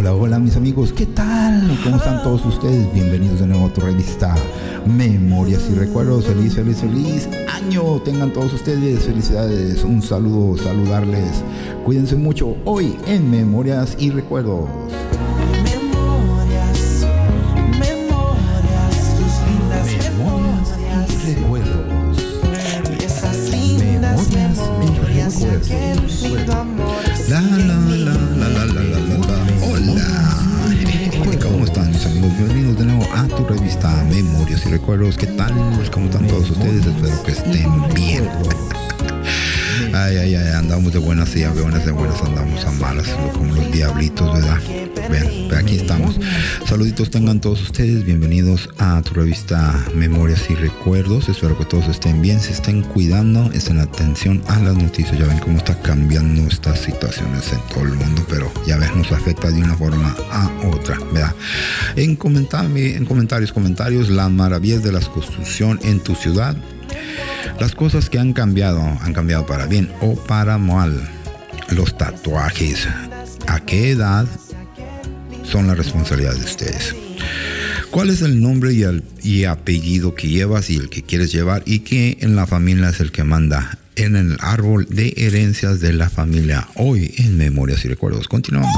Hola, hola mis amigos, ¿qué tal? ¿Cómo están todos ustedes? Bienvenidos de nuevo a tu revista Memorias y Recuerdos. Feliz, feliz, feliz año. Tengan todos ustedes felicidades. Un saludo, saludarles. Cuídense mucho hoy en Memorias y Recuerdos. Y Recuerdos. ¿Qué tal? ¿Cómo están todos ustedes? Espero que estén bien. Ay, ay, ay, andamos de buenas y a buenas de buenas andamos a malas, como los diablitos, ¿verdad? Vean, aquí estamos. Saluditos tengan todos ustedes, bienvenidos a tu revista Memorias y Recuerdos. Espero que todos estén bien, se estén cuidando, estén atención a las noticias. Ya ven cómo está cambiando estas situaciones en todo el mundo, pero ya ven, nos afecta de una forma a otra, ¿verdad? En, comentar- en comentarios, comentarios, las maravillas de la construcción en tu ciudad. Las cosas que han cambiado, han cambiado para bien o para mal. Los tatuajes. ¿A qué edad son la responsabilidad de ustedes? ¿Cuál es el nombre y, el, apellido que llevas y el que quieres llevar y que en la familia es el que manda en el árbol de herencias de la familia? Hoy en Memorias y Recuerdos. Continuamos.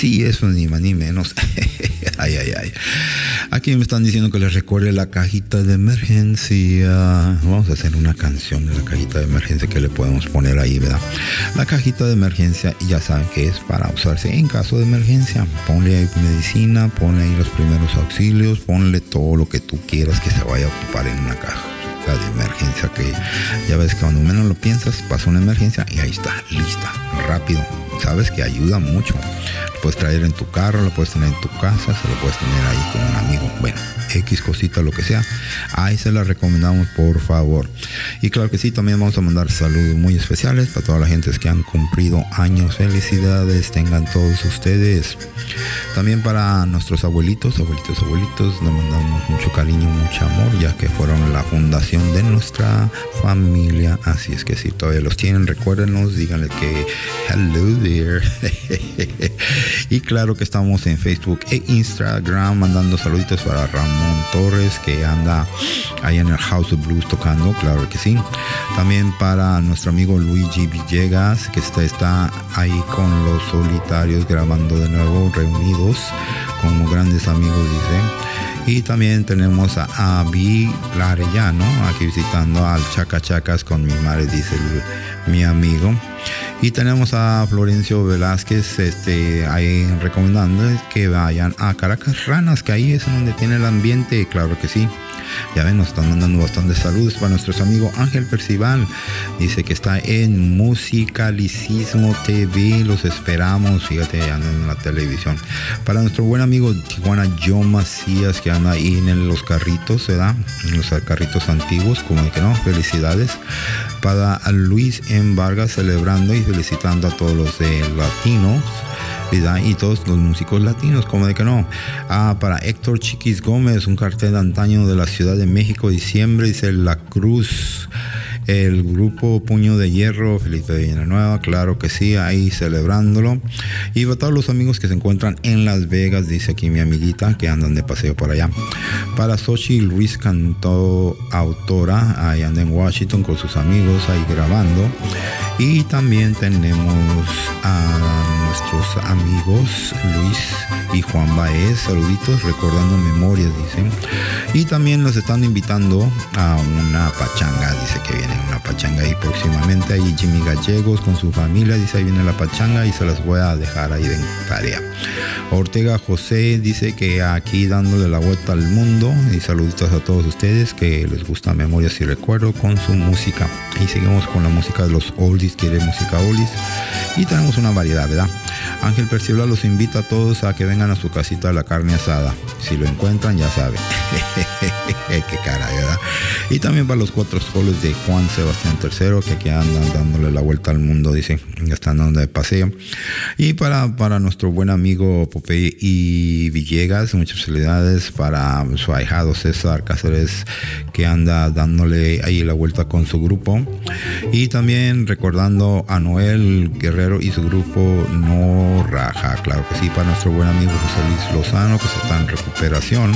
Así es, ni más ni menos. ay, ay, ay. Aquí me están diciendo que les recuerde la cajita de emergencia. Vamos a hacer una canción de la cajita de emergencia que le podemos poner ahí, ¿verdad? La cajita de emergencia, ya saben que es para usarse en caso de emergencia. Ponle ahí medicina, ponle ahí los primeros auxilios, ponle todo lo que tú quieras que se vaya a ocupar en una caja de emergencia que ya ves que cuando menos lo piensas pasa una emergencia y ahí está, lista, rápido. Sabes que ayuda mucho. Puedes traer en tu carro, lo puedes tener en tu casa, se lo puedes tener ahí con un amigo. Bueno, X cosita, lo que sea. Ahí se la recomendamos, por favor. Y claro que sí, también vamos a mandar saludos muy especiales para todas las gentes que han cumplido años. Felicidades tengan todos ustedes. También para nuestros abuelitos, abuelitos, abuelitos, nos mandamos mucho cariño, mucho amor, ya que fueron la fundación de nuestra familia. Así es que si todavía los tienen, recuérdenos, díganle que hello there. y claro que estamos en Facebook e Instagram mandando saluditos para Ramón Torres que anda ahí en el House of Blues tocando, claro que sí. También para nuestro amigo Luigi Villegas que está, está ahí con los solitarios grabando de nuevo, reunidos como grandes amigos, dice. Y también tenemos a Avi Larellano aquí visitando al Chaca Chacas con mi madre, dice mi amigo. Y tenemos a Florencio Velázquez este, ahí recomendando que vayan a Caracas Ranas, que ahí es donde tiene el ambiente, claro que sí. Ya ven, nos están mandando bastantes saludos para nuestros amigos Ángel Percival. Dice que está en Musicalicismo TV. Los esperamos. Fíjate, andan en la televisión. Para nuestro buen amigo Tijuana John Macías, que anda ahí en los carritos, ¿verdad? En los carritos antiguos, como que no, felicidades. Para Luis M. Vargas celebrando y felicitando a todos los de latinos. ¿Verdad? Y todos los músicos latinos, como de que no. Ah, para Héctor Chiquis Gómez, un cartel de antaño de la Ciudad de México, diciembre, dice La Cruz. El grupo Puño de Hierro, Felipe Villanueva, claro que sí, ahí celebrándolo. Y para todos los amigos que se encuentran en Las Vegas, dice aquí mi amiguita, que andan de paseo por allá. Para Sochi Luis Cantó, autora, ahí anda en Washington con sus amigos, ahí grabando. Y también tenemos a nuestros amigos Luis y Juan Baez, saluditos, recordando memorias, dicen. Y también los están invitando a una pachanga, dice que viene una pachanga ahí próximamente. Ahí Jimmy Gallegos con su familia, dice ahí viene la pachanga y se las voy a dejar ahí de tarea. Ortega José dice que aquí dándole la vuelta al mundo y saluditos a todos ustedes que les gusta Memorias y Recuerdo con su música. Y seguimos con la música de los oldies, quiere música oldies. Y tenemos una variedad, ¿verdad? Ángel Percival los invita a todos a que vengan a su casita a la carne asada. Si lo encuentran, ya saben. Qué cara, ¿verdad? Y también para los cuatro soles de Juan Sebastián III, que aquí andan dándole la vuelta al mundo, dicen, ya están dando de paseo. Y para, para nuestro buen amigo Popeye y Villegas, muchas felicidades para su ahijado César Cáceres, que anda dándole ahí la vuelta con su grupo. Y también recordando a Noel Guerrero y su grupo No Raja, claro que sí, para nuestro buen amigo José Luis Lozano, que está en recuperación.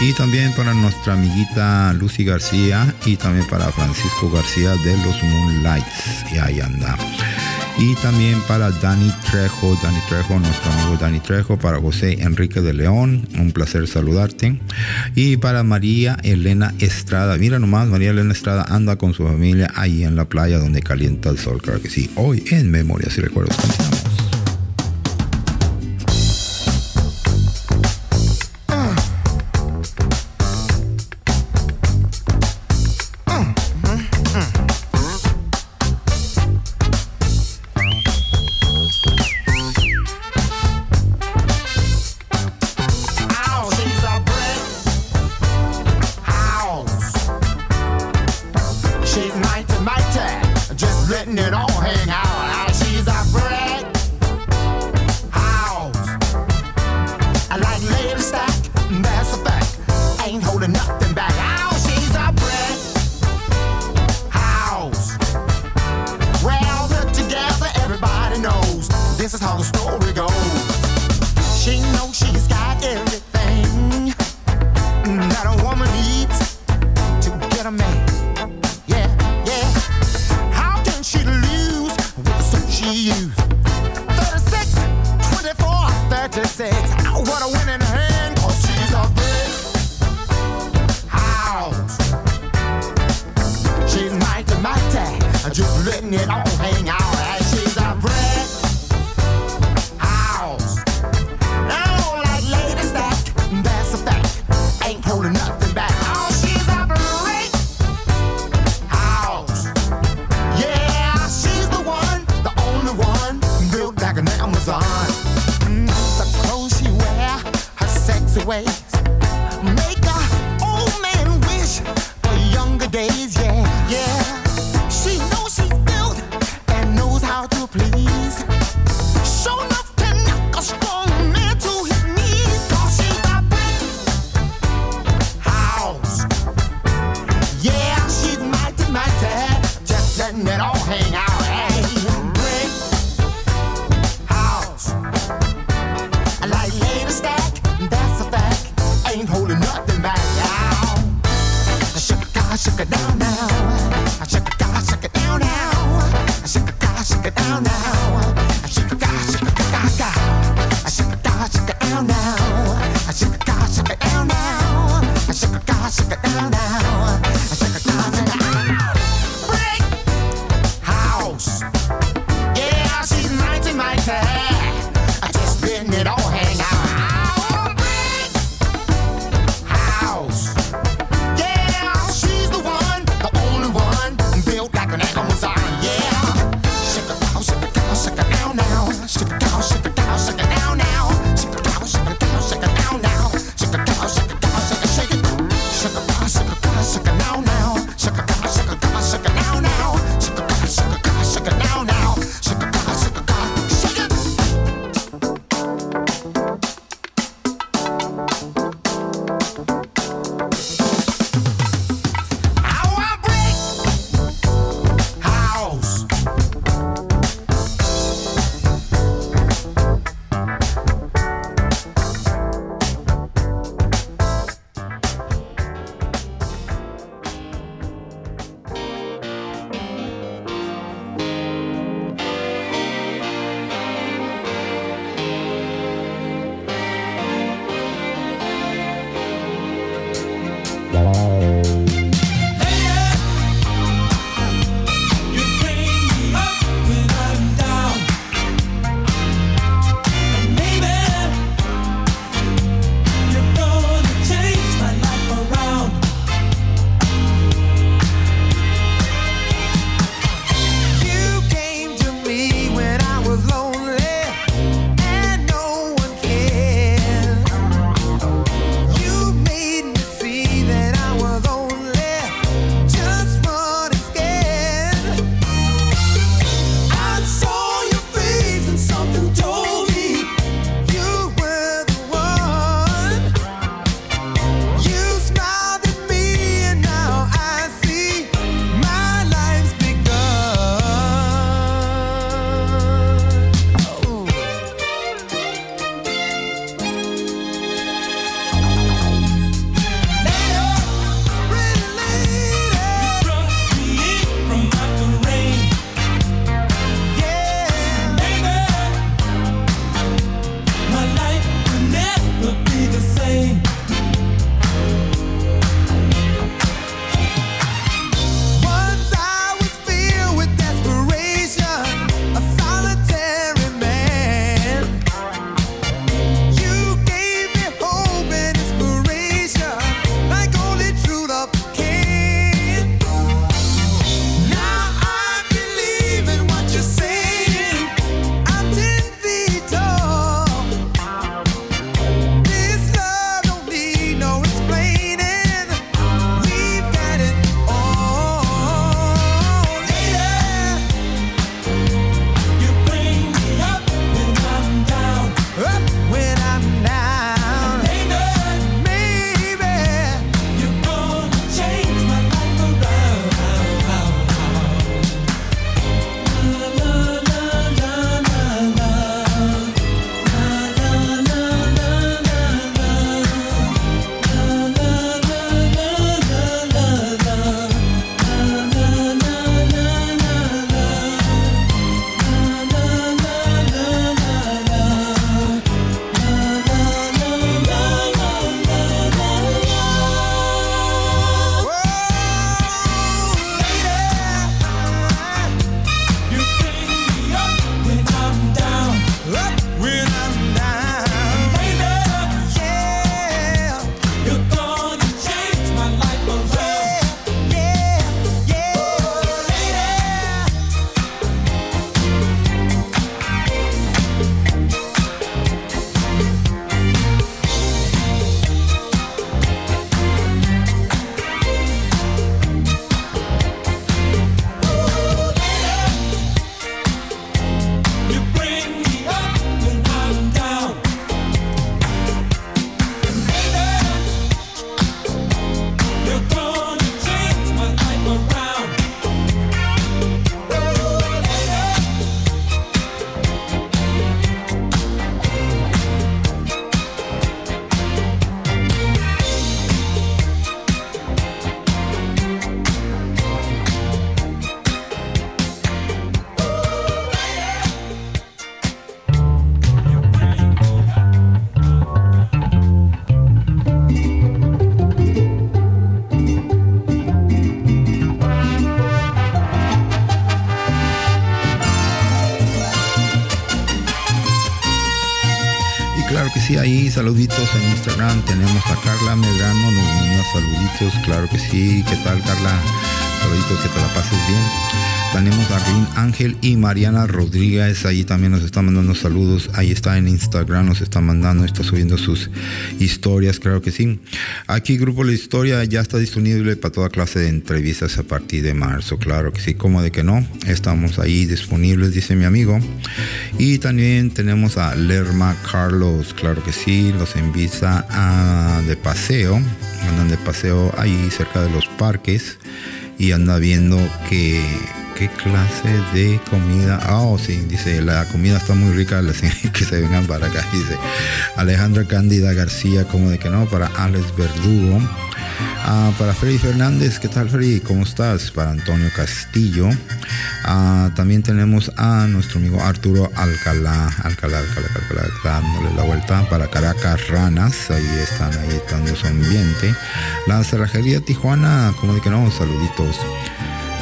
Y también para nuestra amiguita Lucy García y también para Francisco García de los Moonlights. Y ahí anda. Y también para Dani Trejo, Dani Trejo, nuestro amigo Dani Trejo, para José Enrique de León, un placer saludarte. Y para María Elena Estrada, mira nomás, María Elena Estrada anda con su familia ahí en la playa donde calienta el sol, claro que sí. Hoy en Memorias y Recuerdos continuamos. Ahí saluditos en Instagram. Tenemos a Carla Medrano, nos manda saluditos, claro que sí. ¿Qué tal, Carla? Saluditos, que te la pases bien. Tenemos a Rin Ángel y Mariana Rodríguez. Ahí también nos está mandando saludos. Ahí está en Instagram, nos está mandando, está subiendo sus historias, claro que sí. Aquí Grupo La Historia ya está disponible para toda clase de entrevistas a partir de marzo, claro que sí. Como de que no, estamos ahí disponibles, dice mi amigo. Y también tenemos a Lerma Carlos, claro que sí, los invita a, de paseo. Andan de paseo ahí cerca de los parques y anda viendo que qué clase de comida. Ah, oh, sí, dice, la comida está muy rica, que se vengan para acá. Dice Alejandra Cándida García, como de que no, para Alex Verdugo. Ah, para Freddy Fernández, ¿qué tal Freddy? ¿Cómo estás? Para Antonio Castillo. Ah, también tenemos a nuestro amigo Arturo Alcalá, Alcalá, Alcalá, Alcalá, dándole la vuelta para Caracas Ranas, ahí están, ahí están su ambiente. La cerrajería Tijuana, como de que no, saluditos.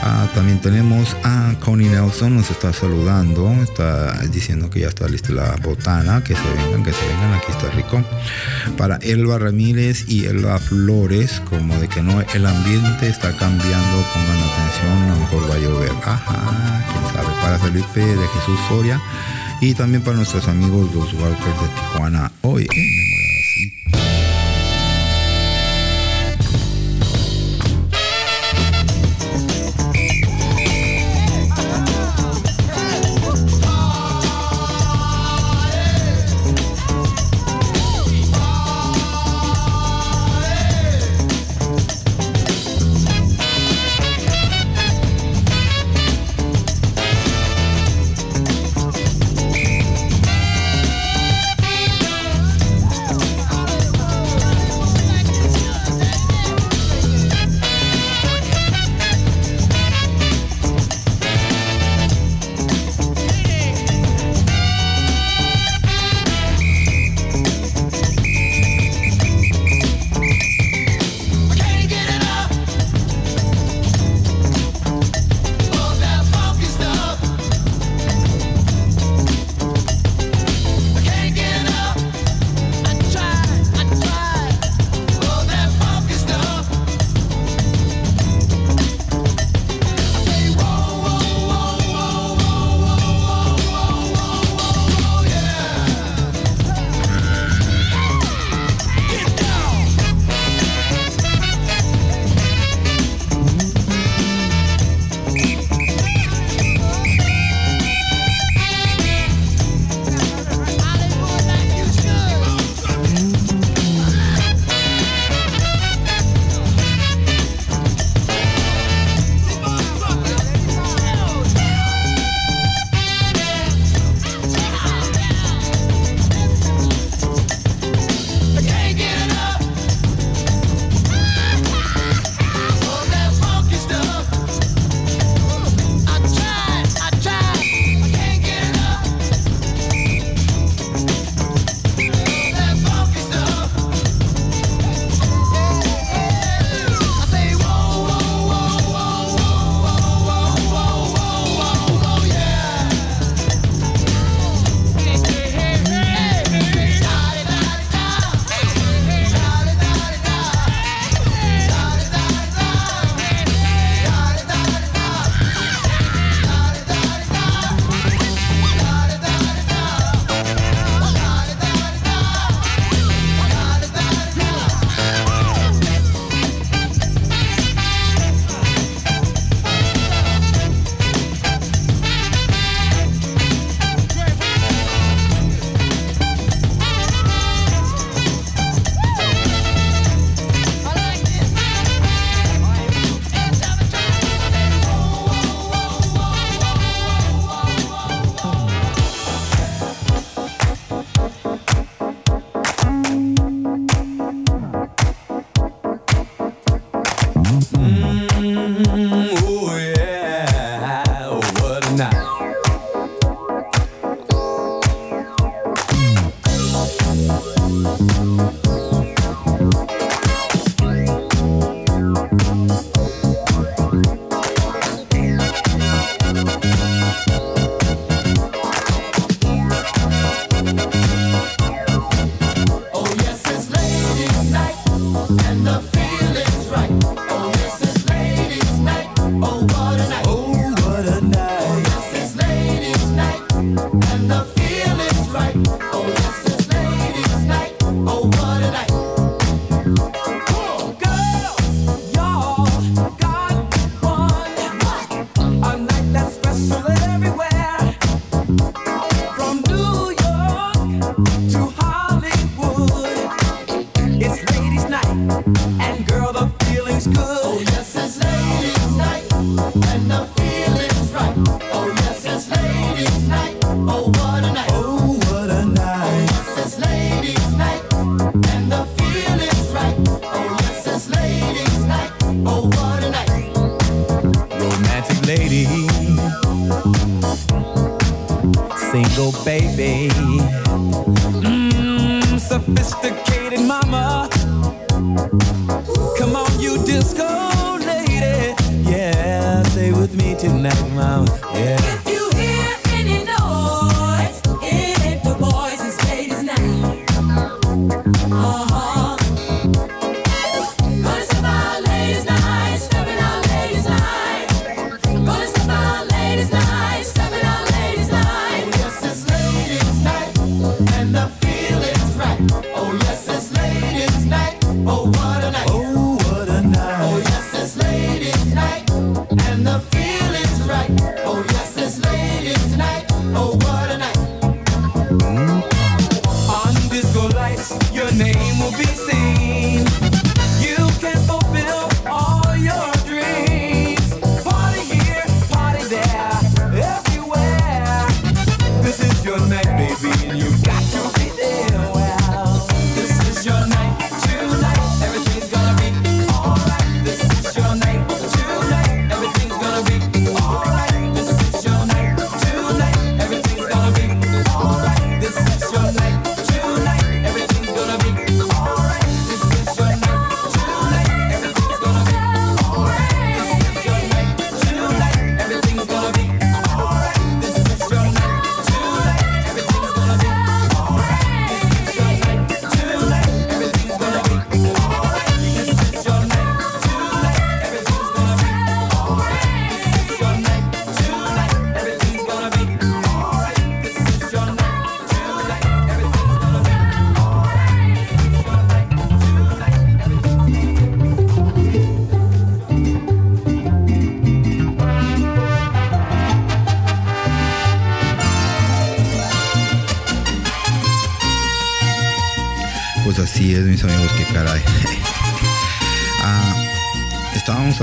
Ah, también tenemos a Connie Nelson, nos está saludando, está diciendo que ya está lista la botana, que se vengan, que se vengan, aquí está rico. Para Elba Ramírez y Elba Flores, como de que no, el ambiente está cambiando, pongan atención, a lo mejor va a llover. Ajá, quién sabe. Para Felipe de Jesús Soria y también para nuestros amigos los Walkers de Tijuana, hoy night,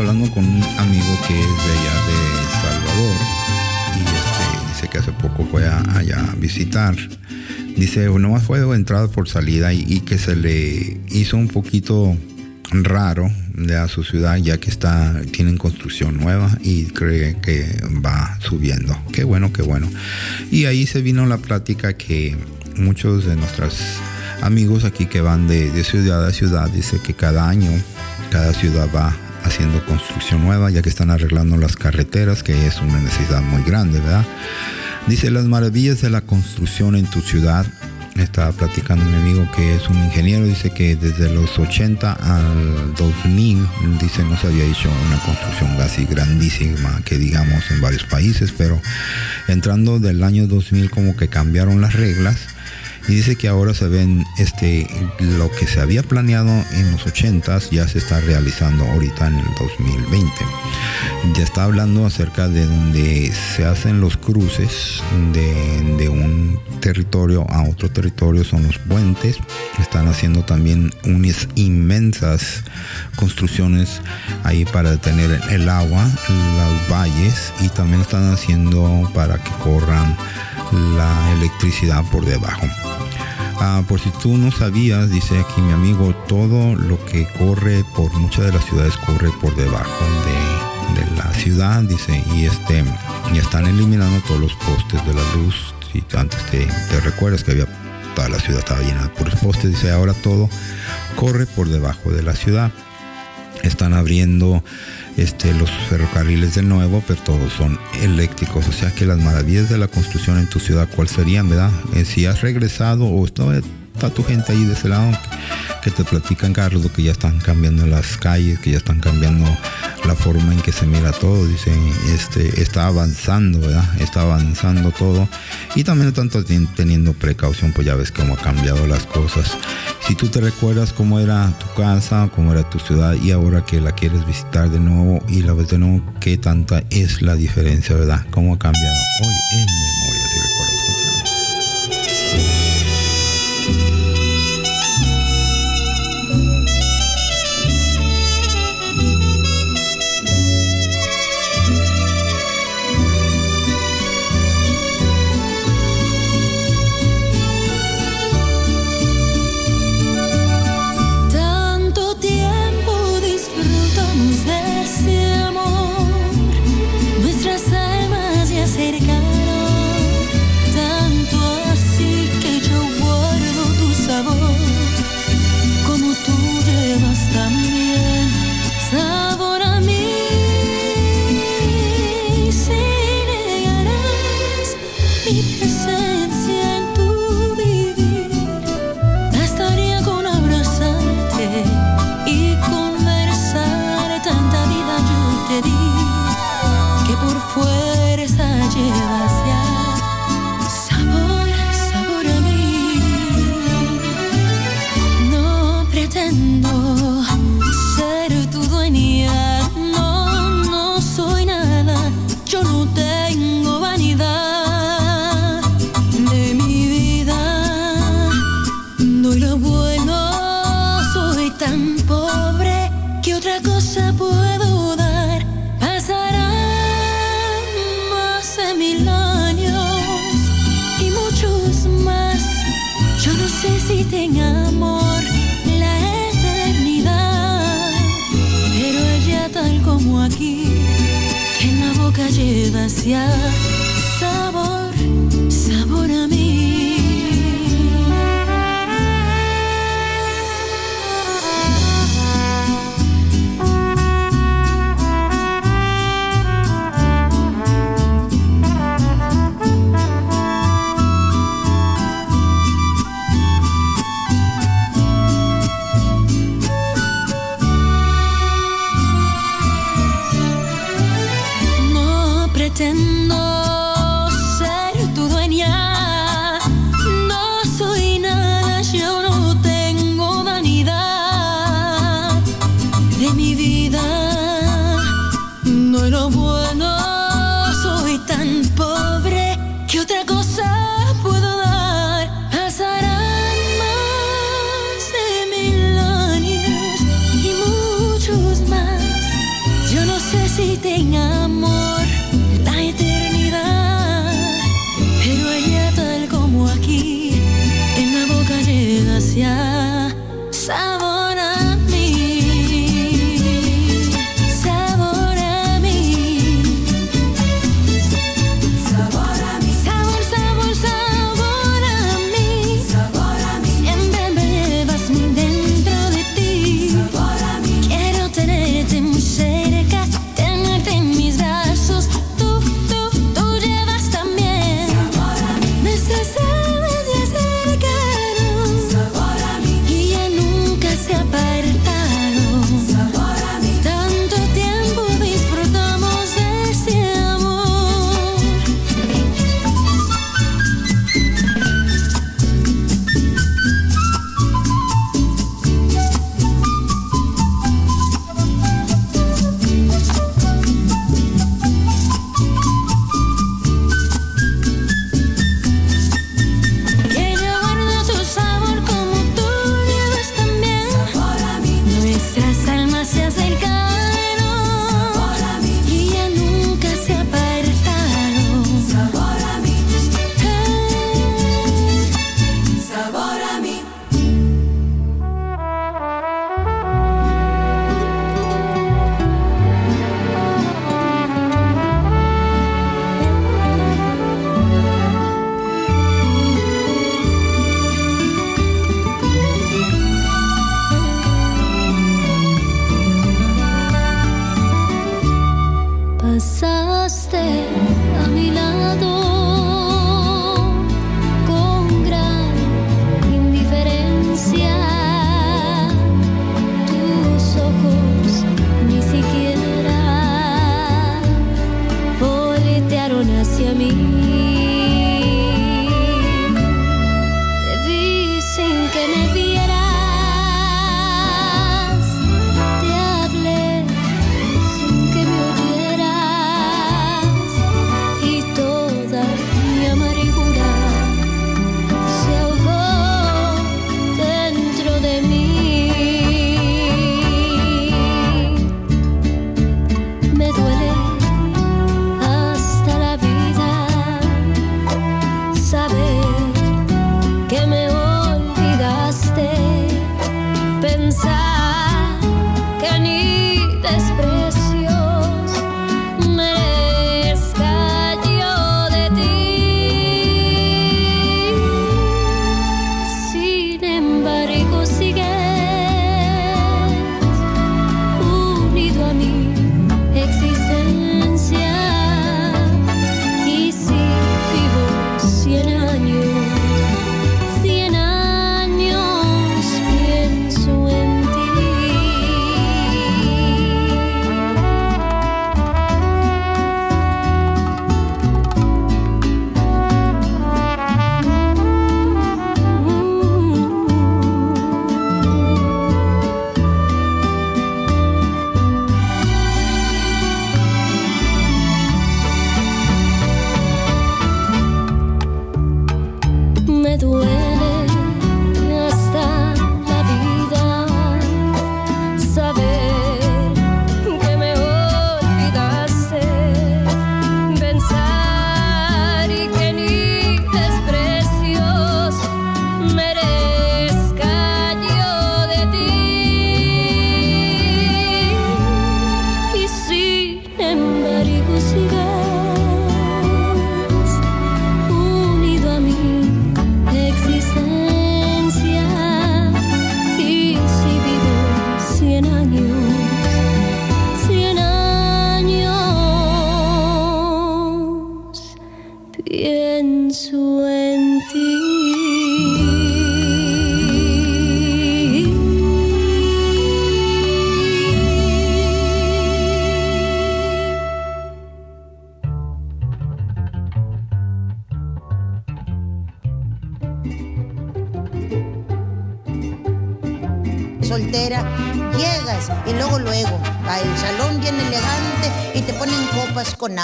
hablando con un amigo que es de allá de Salvador y este, dice que hace poco fue allá a visitar. Dice, no fue de entrada por salida y, que se le hizo un poquito raro de a su ciudad ya que está tienen construcción nueva y cree que va subiendo qué bueno qué bueno y ahí se vino la plática que muchos de nuestros amigos aquí que van de, de ciudad a ciudad dice que cada año cada ciudad va haciendo construcción nueva, ya que están arreglando las carreteras, que es una necesidad muy grande, ¿verdad? Dice, las maravillas de la construcción en tu ciudad. Estaba platicando mi amigo que es un ingeniero, dice que desde los 80 al 2000, dice, no se había hecho una construcción así grandísima que digamos en varios países, pero entrando del año 2000 como que cambiaron las reglas y dice que ahora se ven este lo que se había planeado en los 80s ya se está realizando ahorita en el 2020 ya está hablando acerca de donde se hacen los cruces de, de un territorio a otro territorio son los puentes. Están haciendo también unas inmensas construcciones ahí para detener el agua los valles y también están haciendo para que corran la electricidad por debajo. Ah, por si tú no sabías, dice aquí mi amigo, todo lo que corre por muchas de las ciudades corre por debajo de, la ciudad, dice, y este, y están eliminando todos los postes de la luz. Si antes te, te recuerdas que había toda la ciudad estaba llena por postes, dice ahora todo corre por debajo de la ciudad. Están abriendo este, los ferrocarriles de nuevo, pero todos son eléctricos. O sea que las maravillas de la construcción en tu ciudad, ¿cuál serían, verdad? Eh, si has regresado o está, tu gente ahí de ese lado, que te platican, Carlos, que ya están cambiando las calles, que ya están cambiando la forma en que se mira todo. Dicen, este, está avanzando, ¿verdad? Está avanzando todo. Y también están teniendo precaución, pues ya ves cómo ha cambiado las cosas. Si tú te recuerdas cómo era tu casa, cómo era tu ciudad y ahora que la quieres visitar de nuevo y la ves de nuevo, qué tanta es la diferencia, ¿verdad? ¿Cómo ha cambiado hoy en otra cosa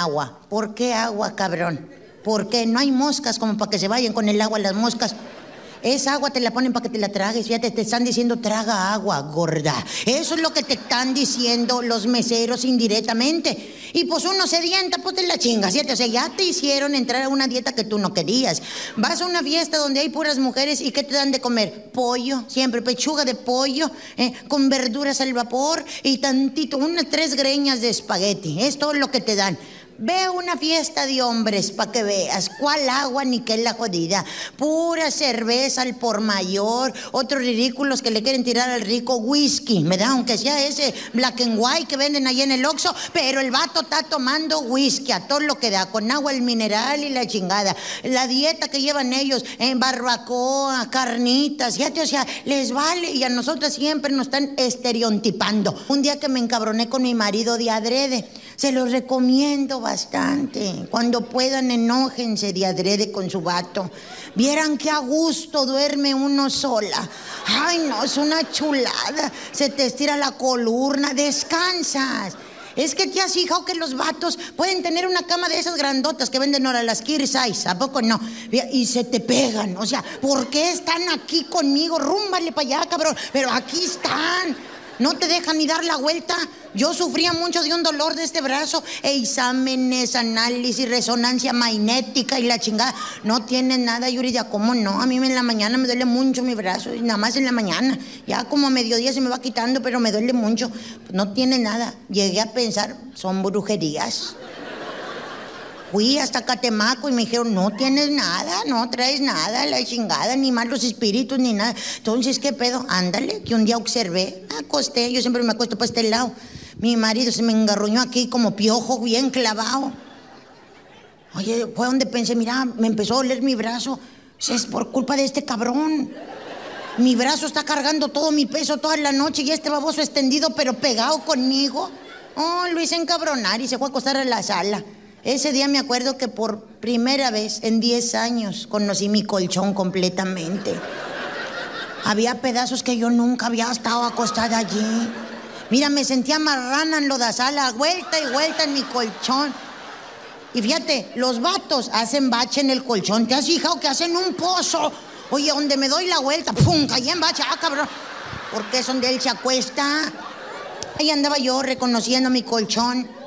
agua. ¿Por qué agua, cabrón? ¿Por qué? No hay moscas como para que se vayan con el agua las moscas. Esa agua te la ponen para que te la tragues. Fíjate, te están diciendo traga agua, gorda. Eso es lo que te están diciendo los meseros indirectamente. Y pues uno se dienta, pues te la chingas. O sea, ya te hicieron entrar a una dieta que tú no querías. Vas a una fiesta donde hay puras mujeres y ¿qué te dan de comer? Pollo, siempre pechuga de pollo, eh, con verduras al vapor y tantito, unas tres greñas de espagueti. Es todo lo que te dan. Ve una fiesta de hombres para que veas cuál agua ni qué es la jodida. Pura cerveza al por mayor. Otros ridículos que le quieren tirar al rico whisky, ¿verdad? Aunque sea ese black and white que venden ahí en el Oxxo. Pero el vato está tomando whisky a todo lo que da, con agua el mineral y la chingada. La dieta que llevan ellos en barbacoa, carnitas, fíjate, o sea, les vale. Y a nosotras siempre nos están estereotipando. Un día que me encabroné con mi marido de adrede. Se los recomiendo bastante. Cuando puedan, enójense de adrede con su vato. Vieran qué a gusto duerme uno sola. Ay, no, es una chulada. Se te estira la columna, descansas. Es que te has fijado que los vatos pueden tener una cama de esas grandotas que venden ahora las Kir Size, ¿a poco no? Y se te pegan, o sea, ¿por qué están aquí conmigo? Rúmbale para allá, cabrón. Pero aquí están. No te dejan ni dar la vuelta. Yo sufría mucho de un dolor de este brazo. E exámenes, análisis, resonancia magnética y la chingada. No tiene nada, Yuridia. ¿Cómo no? A mí en la mañana me duele mucho mi brazo. Y nada más en la mañana. Ya como a mediodía se me va quitando, pero me duele mucho. No tiene nada. Llegué a pensar, son brujerías. Fui hasta Catemaco y me dijeron, no tienes nada, no traes nada, la chingada, ni malos espíritus, ni nada. Entonces, ¿qué pedo? Ándale, que un día observé, acosté, yo siempre me acuesto para este lado. Mi marido se me engarruñó aquí como piojo, bien clavado. Oye, fue donde pensé, mira, me empezó a oler mi brazo. Es por culpa de este cabrón. Mi brazo está cargando todo mi peso toda la noche y este baboso extendido, pero pegado conmigo. Oh, lo hice encabronar y se fue a acostar en la sala. Ese día me acuerdo que por primera vez en 10 años conocí mi colchón completamente. Había pedazos que yo nunca había estado acostada allí. Mira, me sentía marrana en lo de sala, vuelta y vuelta en mi colchón. Y fíjate, los vatos hacen bache en el colchón. ¿Te has fijado que hacen un pozo? Oye, donde me doy la vuelta, ¡pum! Caí en bache, ah, cabrón. Porque es donde él se acuesta. Ahí andaba yo reconociendo mi colchón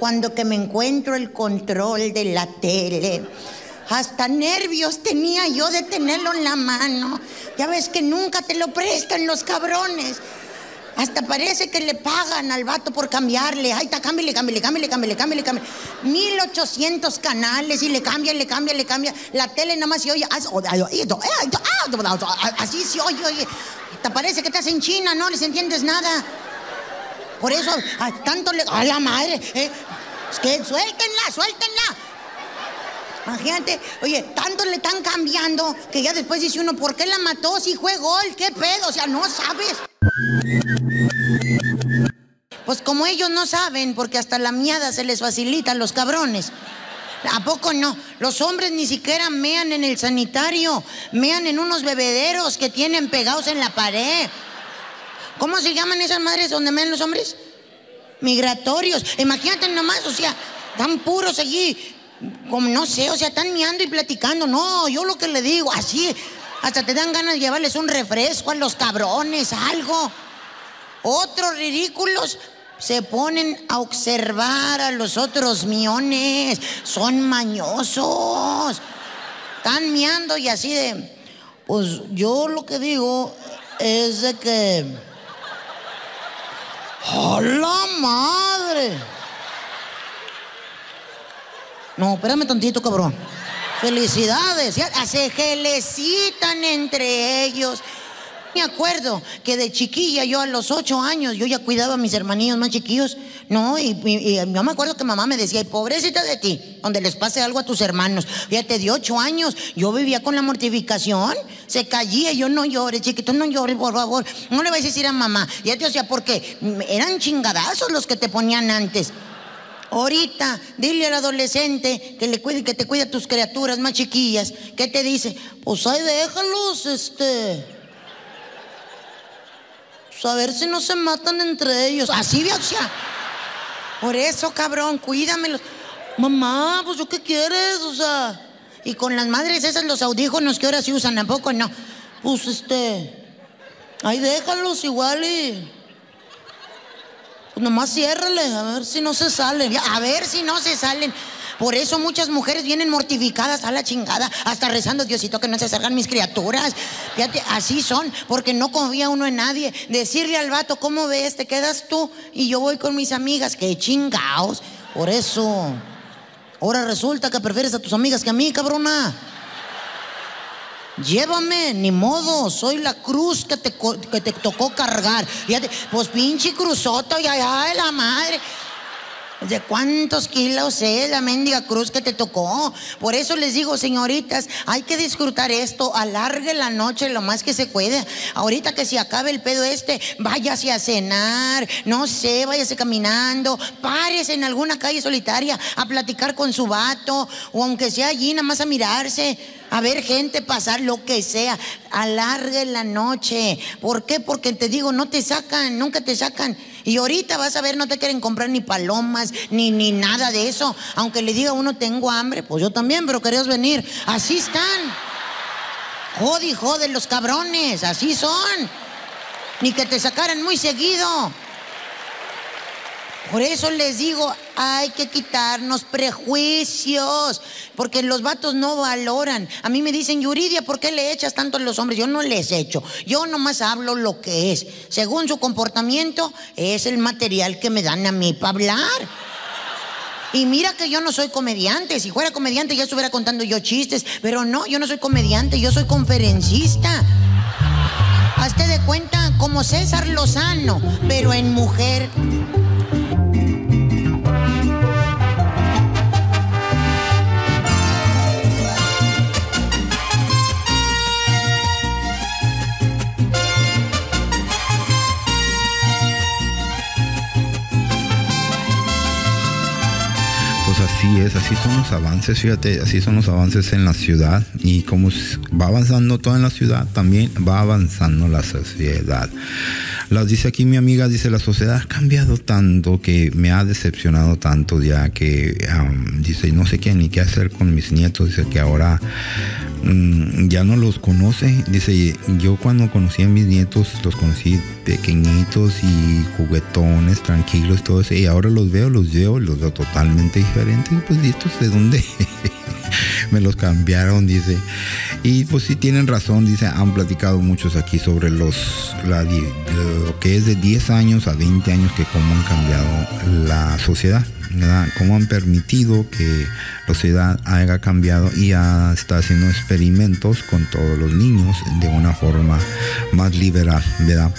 cuando que me encuentro el control de la tele. Hasta nervios tenía yo de tenerlo en la mano. Ya ves que nunca te lo prestan los cabrones. Hasta parece que le pagan al vato por cambiarle. Ay, está, cámbiale, cámbiale, cámbiale, cámbiale, cámbiale, cámbiale. 1800 canales y le cambia, le cambia, le cambia. La tele nada más se oye. Así se oye, oye. Hasta parece que estás en China, no les entiendes nada. Por eso, a tanto le. ¡A la madre! ¿eh? Es que suéltenla, suéltenla. Imagínate, oye, tanto le están cambiando que ya después dice uno, ¿por qué la mató si fue gol? ¿Qué pedo? O sea, no sabes. Pues como ellos no saben, porque hasta la miada se les facilita a los cabrones. ¿A poco no? Los hombres ni siquiera mean en el sanitario, mean en unos bebederos que tienen pegados en la pared. ¿Cómo se llaman esas madres donde mean los hombres? Migratorios. Imagínate nomás, o sea, tan puros allí, como no sé, o sea, están meando y platicando. No, yo lo que le digo, así, hasta te dan ganas de llevarles un refresco a los cabrones, algo. Otros ridículos se ponen a observar a los otros miones. Son mañosos. Están miando y así de. Pues yo lo que digo es de que. ¡A la madre! No, espérame tantito, cabrón. Felicidades. Se gelecitan entre ellos. Me acuerdo que de chiquilla, yo a los ocho años, yo ya cuidaba a mis hermanillos más chiquillos, ¿no? Y, yo me acuerdo que mamá me decía, "Ay, pobrecita de ti, donde les pase algo a tus hermanos. Fíjate, de ocho años, yo vivía con la mortificación, se callía, yo no llores, chiquito, no llores, por favor. No le vais a decir a mamá. Fíjate, o sea, porque eran chingadazos los que te ponían antes. Ahorita, dile al adolescente que le cuide, que te cuide a tus criaturas más chiquillas. ¿Qué te dice? Pues ahí déjalos, este. Pues a ver si no se matan entre ellos. Así, o sea. Por eso, cabrón, cuídamelos. Mamá, pues yo qué quieres, o sea. Y con las madres esas los audífonos que ahora sí usan, ¿a poco no? Pues este. Ahí déjalos igual y. Pues nomás ciérrale, a ver si no se salen. A ver si no se salen. Por eso muchas mujeres vienen mortificadas a la chingada, hasta rezando, Diosito, que no se salgan mis criaturas. Fíjate, así son, porque no confía uno en nadie. Decirle al vato, ¿cómo ves? Te quedas tú y yo voy con mis amigas. ¡Qué chingaos! Por eso. Ahora resulta que prefieres a tus amigas que a mí, cabrona. Llévame, ni modo, soy la cruz que te, que te tocó cargar. Fíjate, pues pinche cruzota, y ay, la madre. ¿De cuántos kilos es la mendiga cruz que te tocó? Por eso les digo, señoritas, hay que disfrutar esto, alargue la noche lo más que se pueda. Ahorita que se acabe el pedo este, váyase a cenar, no sé, váyase caminando, párese en alguna calle solitaria a platicar con su vato, o aunque sea allí, nada más a mirarse, a ver gente pasar, lo que sea. Alargue la noche. ¿Por qué? Porque te digo, no te sacan, nunca te sacan. Y ahorita vas a ver, no te quieren comprar ni palomas, ni, ni nada de eso. Aunque le diga uno, tengo hambre, pues yo también, pero querías venir. Así están. Jode y jode los cabrones, así son. Ni que te sacaran muy seguido. Por eso les digo, hay que quitarnos prejuicios, porque los vatos no valoran. A mí me dicen, Yuridia, ¿por qué le echas tanto a los hombres? Yo no les echo, yo nomás hablo lo que es. Según su comportamiento, es el material que me dan a mí para hablar. Y mira que yo no soy comediante, si fuera comediante ya estuviera contando yo chistes, pero no, yo no soy comediante, yo soy conferencista. Hazte de cuenta como César Lozano, pero en mujer. Pues así es, así son los avances, fíjate, así son los avances en la ciudad y como va avanzando todo en la ciudad, también va avanzando la sociedad. Las dice aquí mi amiga, dice, la sociedad ha cambiado tanto que me ha decepcionado tanto ya que, dice, no sé qué ni qué hacer con mis nietos, dice que ahora ya no los conoce, dice, yo cuando conocí a mis nietos, los conocí pequeñitos y juguetones, tranquilos, todo eso, y ahora los veo, los veo, los veo totalmente diferentes, pues, ¿y estos de dónde? me los cambiaron, dice. Y pues sí tienen razón, dice, han platicado muchos aquí sobre los la lo que es de 10 años a 20 años que cómo han cambiado la sociedad, ¿verdad? Cómo han permitido que la sociedad haya cambiado y ha- está haciendo experimentos con todos los niños de una forma más liberal, ¿verdad?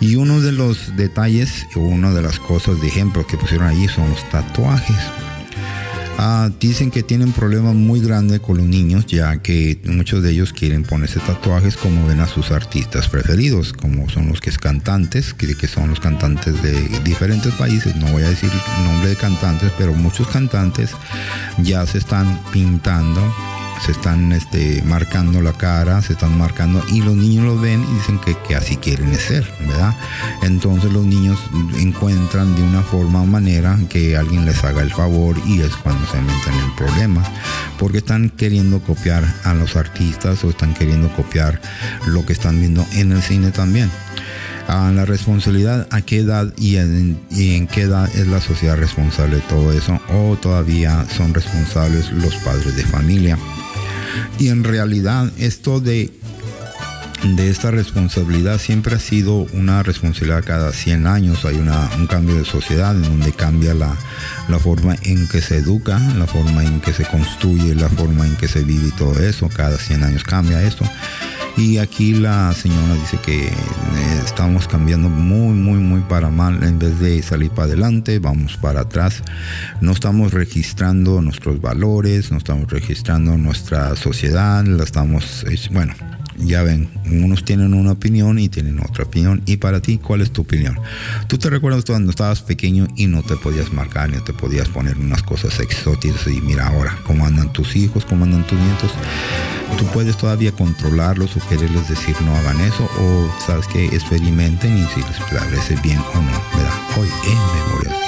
Y uno de los detalles, una de las cosas de ejemplo que pusieron ahí son los tatuajes. Ah, dicen que tienen problemas muy grandes con los niños, ya que muchos de ellos quieren ponerse tatuajes como ven a sus artistas preferidos, como son los que es cantantes, que, que son los cantantes de diferentes países. No voy a decir nombre de cantantes, pero muchos cantantes ya se están pintando se están este, marcando la cara, se están marcando y los niños lo ven y dicen que, que así quieren ser, ¿verdad? Entonces los niños encuentran de una forma o manera que alguien les haga el favor y es cuando se meten en problemas, porque están queriendo copiar a los artistas o están queriendo copiar lo que están viendo en el cine también. Ah, la responsabilidad, a qué edad y en, y en qué edad es la sociedad responsable de todo eso, o todavía son responsables los padres de familia. Y en realidad esto de, de esta responsabilidad siempre ha sido una responsabilidad cada 100 años. Hay una, un cambio de sociedad en donde cambia la, la forma en que se educa, la forma en que se construye, la forma en que se vive y todo eso. Cada 100 años cambia eso. Y aquí la señora dice que eh, estamos cambiando muy, muy, muy para mal. En vez de salir para adelante, vamos para atrás. No estamos registrando nuestros valores, no estamos registrando nuestra sociedad, la estamos, bueno, ya ven, unos tienen una opinión y tienen otra opinión. Y para ti, ¿cuál es tu opinión? ¿Tú te recuerdas cuando estabas pequeño y no te podías marcar ni te podías poner unas cosas exóticas y mira ahora cómo andan tus hijos, cómo andan tus nietos? Tú puedes todavía controlarlos o quererles decir no hagan eso o sabes que experimenten y si les parece bien o no, ¿verdad? Hoy en Memorias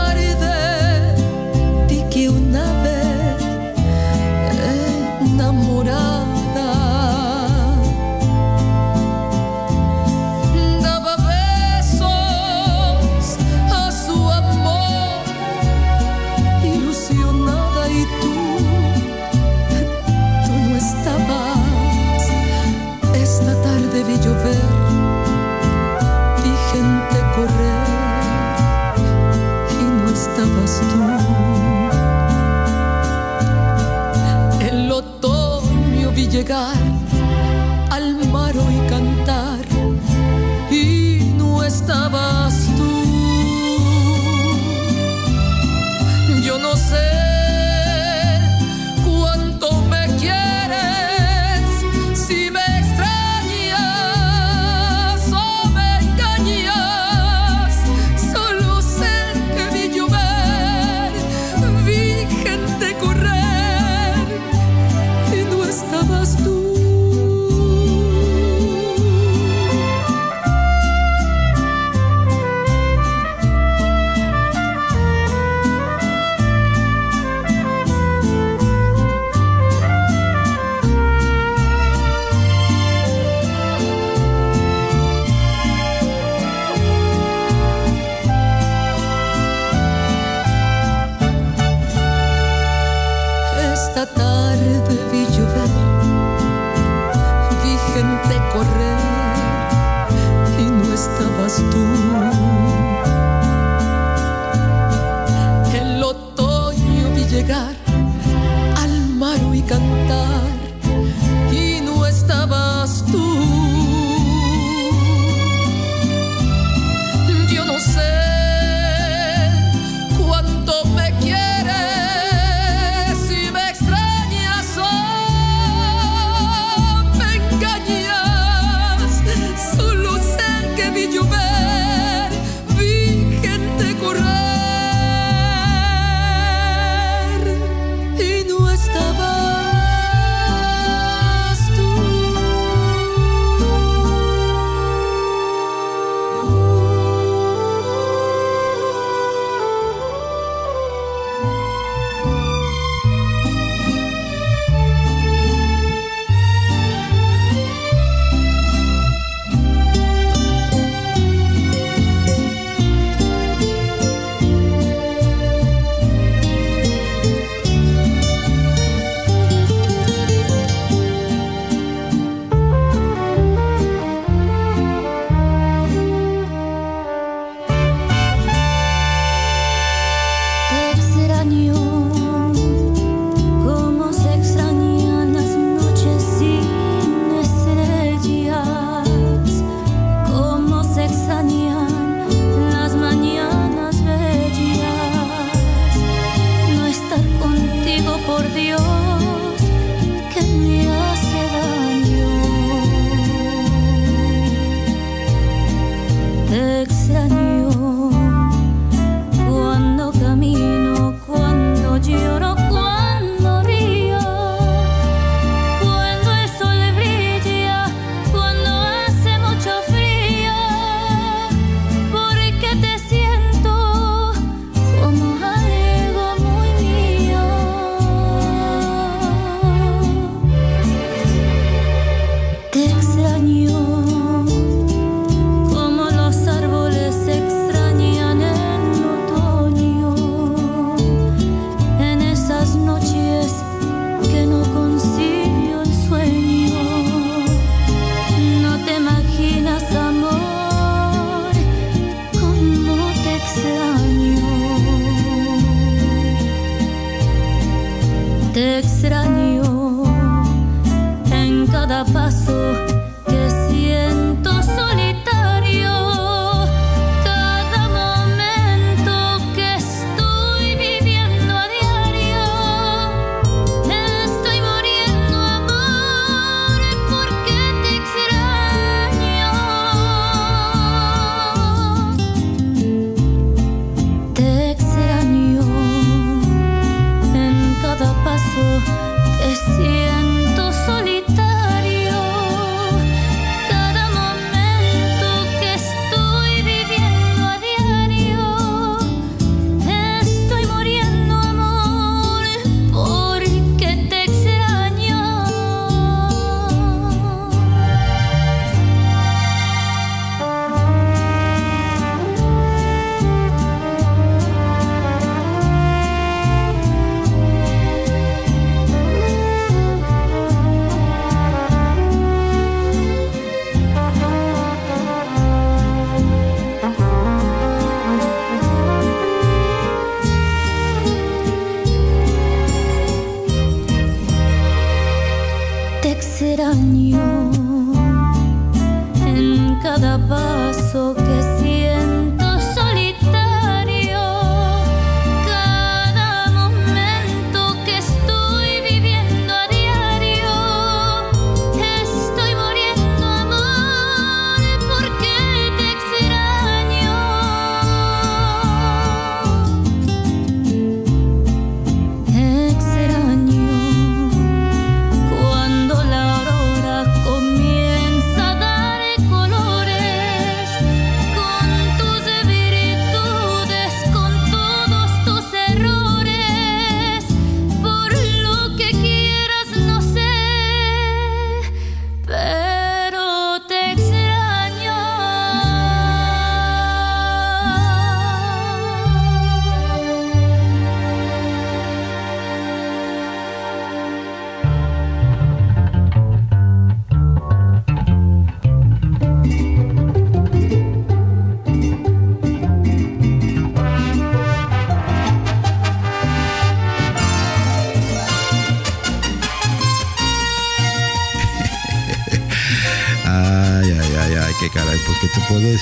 God.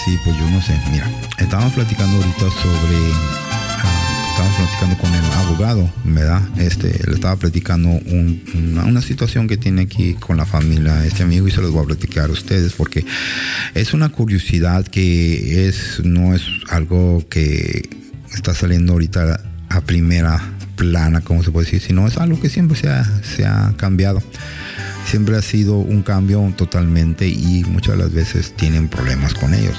¿Qué te puedo decir? Pues yo no sé. Mira, estábamos platicando ahorita sobre. ah, estábamos platicando con el abogado, ¿verdad? Este, le estaba platicando un- una, situación que tiene aquí con la familia, este amigo, y se los voy a platicar a ustedes porque es una curiosidad que es, no es algo que está saliendo ahorita a primera plana, como se puede decir, sino es algo que siempre se ha cambiado siempre ha sido un cambio totalmente y muchas las veces tienen problemas con ellos.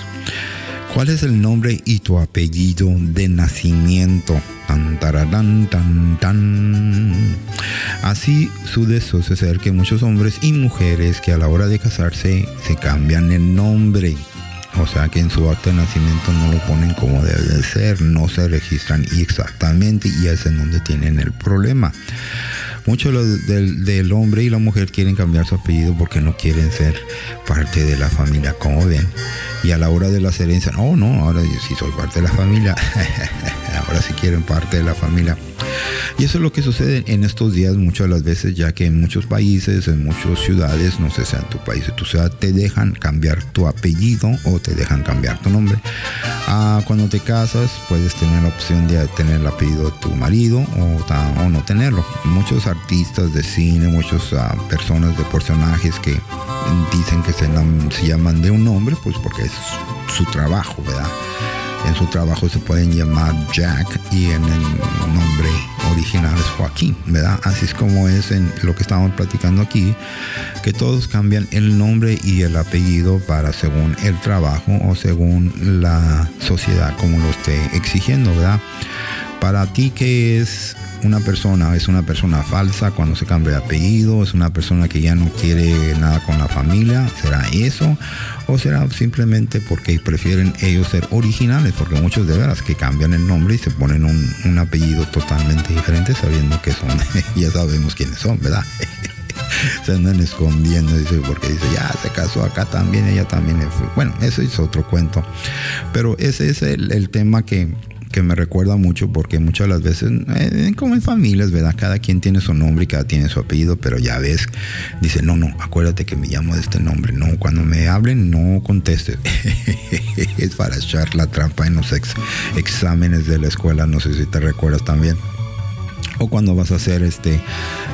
¿Cuál es el nombre y tu apellido de nacimiento? Tan, tararán, tan, tan. Así suele ser que muchos hombres y mujeres que a la hora de casarse se cambian el nombre. O sea que en su acta de nacimiento no lo ponen como debe de ser, no se registran exactamente y es en donde tienen el problema. Muchos del, del hombre y la mujer quieren cambiar su apellido porque no quieren ser parte de la familia, como ven. Y a la hora de las herencias, oh no, ahora sí soy parte de la familia. ahora sí quieren parte de la familia. Y eso es lo que sucede en estos días muchas de las veces, ya que en muchos países, en muchas ciudades, no sé si en tu país o tu ciudad, te dejan cambiar tu apellido o te dejan cambiar tu nombre. Ah, cuando te casas, puedes tener la opción de tener el apellido de tu marido o, o no tenerlo. Muchos artistas de cine, muchas personas de personajes que dicen que se, se llaman de un nombre, pues porque es su trabajo, ¿verdad? En su trabajo se pueden llamar Jack y en el nombre original es Joaquín, ¿verdad? Así es como es en lo que estamos platicando aquí, que todos cambian el nombre y el apellido para según el trabajo o según la sociedad como lo esté exigiendo, ¿verdad? Para ti, ¿qué es una persona? ¿Es una persona falsa cuando se cambia de apellido? ¿Es una persona que ya no quiere nada con la familia? ¿Será eso? ¿O será simplemente porque prefieren ellos ser originales? Porque muchos de veras que cambian el nombre y se ponen un, un apellido totalmente diferente sabiendo que son, ya sabemos quiénes son, ¿verdad? se andan escondiendo, dice, porque dice, ya se casó acá también, ella también. Bueno, eso es otro cuento. Pero ese es el tema que, que me recuerda mucho porque muchas las veces, eh, como en familias, ¿verdad? Cada quien tiene su nombre y cada tiene su apellido, pero ya ves, dice, no, no, acuérdate que me llamo de este nombre. No, cuando me hablen, no contestes. es para echar la trampa en los ex- exámenes de la escuela, no sé si te recuerdas también o cuando vas a hacer este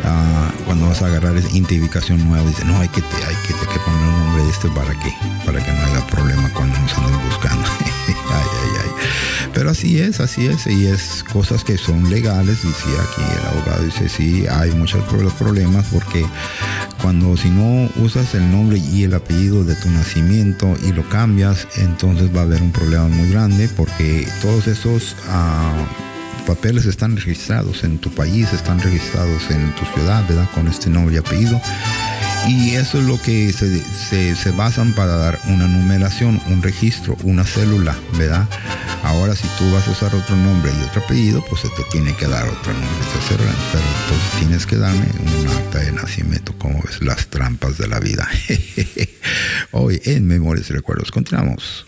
ah, cuando vas a agarrar identificación nueva dice no hay que te, hay que, hay que poner un nombre de este para que para que no haya problema cuando nos anden buscando ay ay ay pero así es así es y es cosas que son legales sí aquí el abogado dice sí hay muchos problemas porque cuando si no usas el nombre y el apellido de tu nacimiento y lo cambias entonces va a haber un problema muy grande porque todos esos ah, papeles están registrados en tu país, están registrados en tu ciudad, ¿verdad? Con este nombre y apellido. Y eso es lo que se, se- se basan para dar una numeración, un registro, una célula, ¿verdad? Ahora si tú vas a usar otro nombre y otro apellido, pues se te tiene que dar otro nombre, esa célula. Pero entonces tienes que darme un acta de nacimiento, como ves, las trampas de la vida. Hoy en Memorias y Recuerdos, continuamos.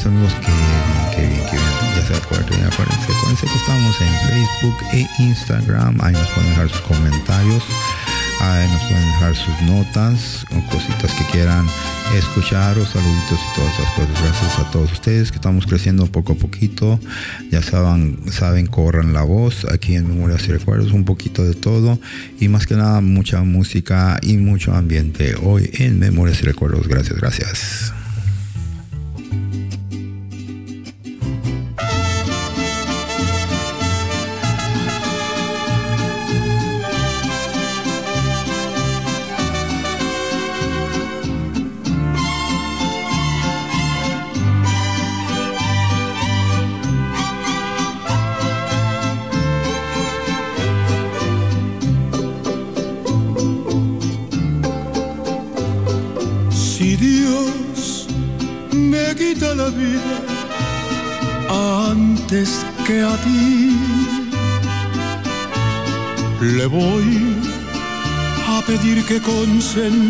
Mis amigos, que bien, que bien, que bien. Ya se acuerdan, acuérdense, acuérdense que estamos en Facebook e Instagram. Ahí nos pueden dejar sus comentarios, ahí nos pueden dejar sus notas o cositas que quieran escuchar o saluditos y todas esas cosas. Gracias a todos ustedes que estamos creciendo poco a poquito. Ya saben, saben, corran la voz aquí en Memorias y Recuerdos, un poquito de todo y más que nada mucha música y mucho ambiente hoy en Memorias y Recuerdos. Gracias, gracias. Que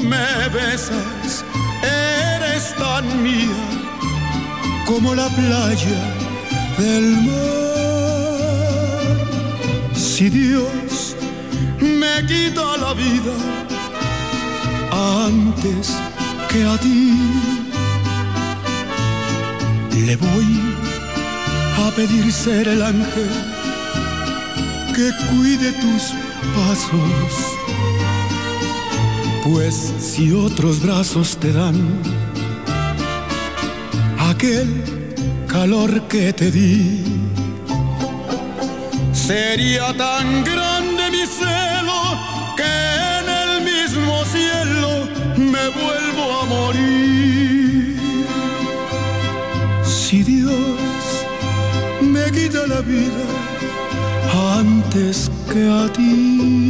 me besas eres tan mía como la playa del mar. Si Dios me quita la vida antes que a ti, le voy a pedir ser el ángel que cuide tus pasos pues si otros brazos te dan aquel calor que te di, sería tan grande mi celo que en el mismo cielo me vuelvo a morir. Si Dios me quita la vida antes que a ti.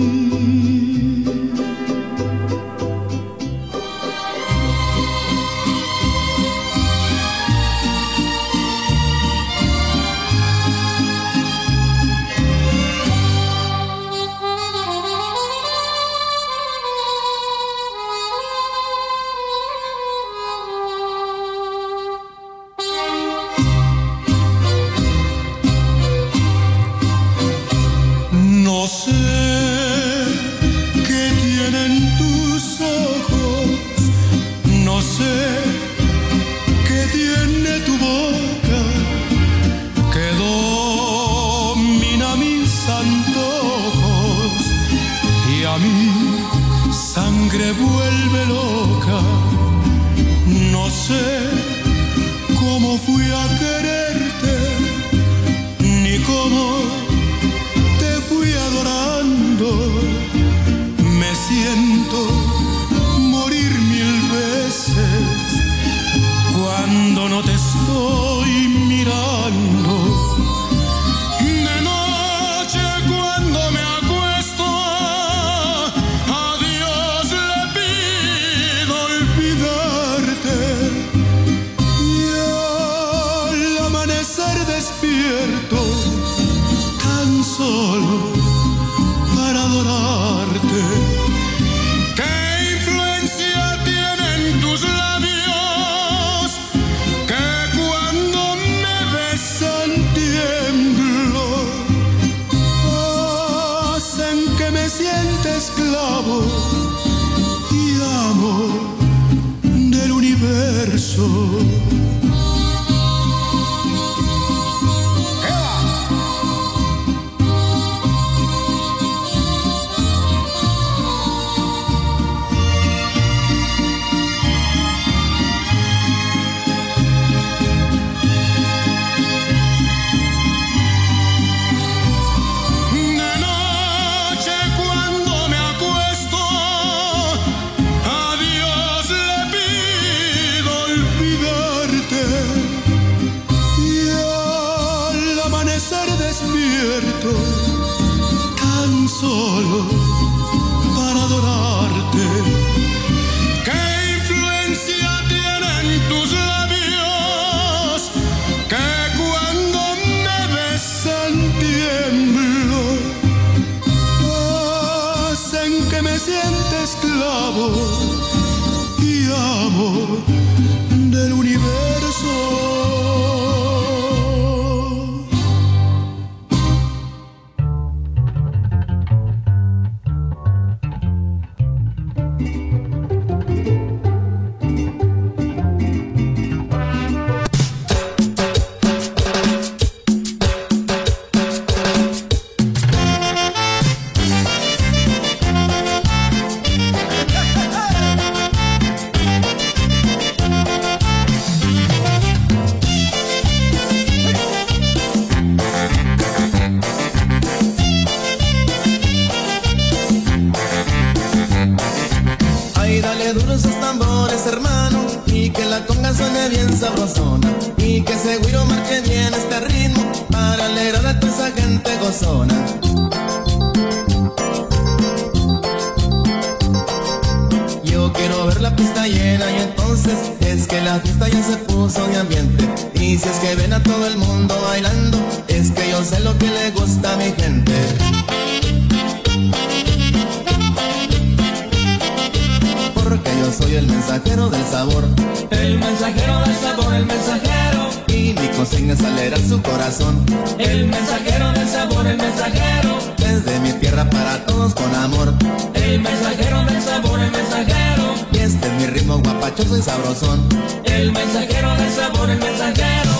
y sabrosón. El mensajero del sabor, el mensajero.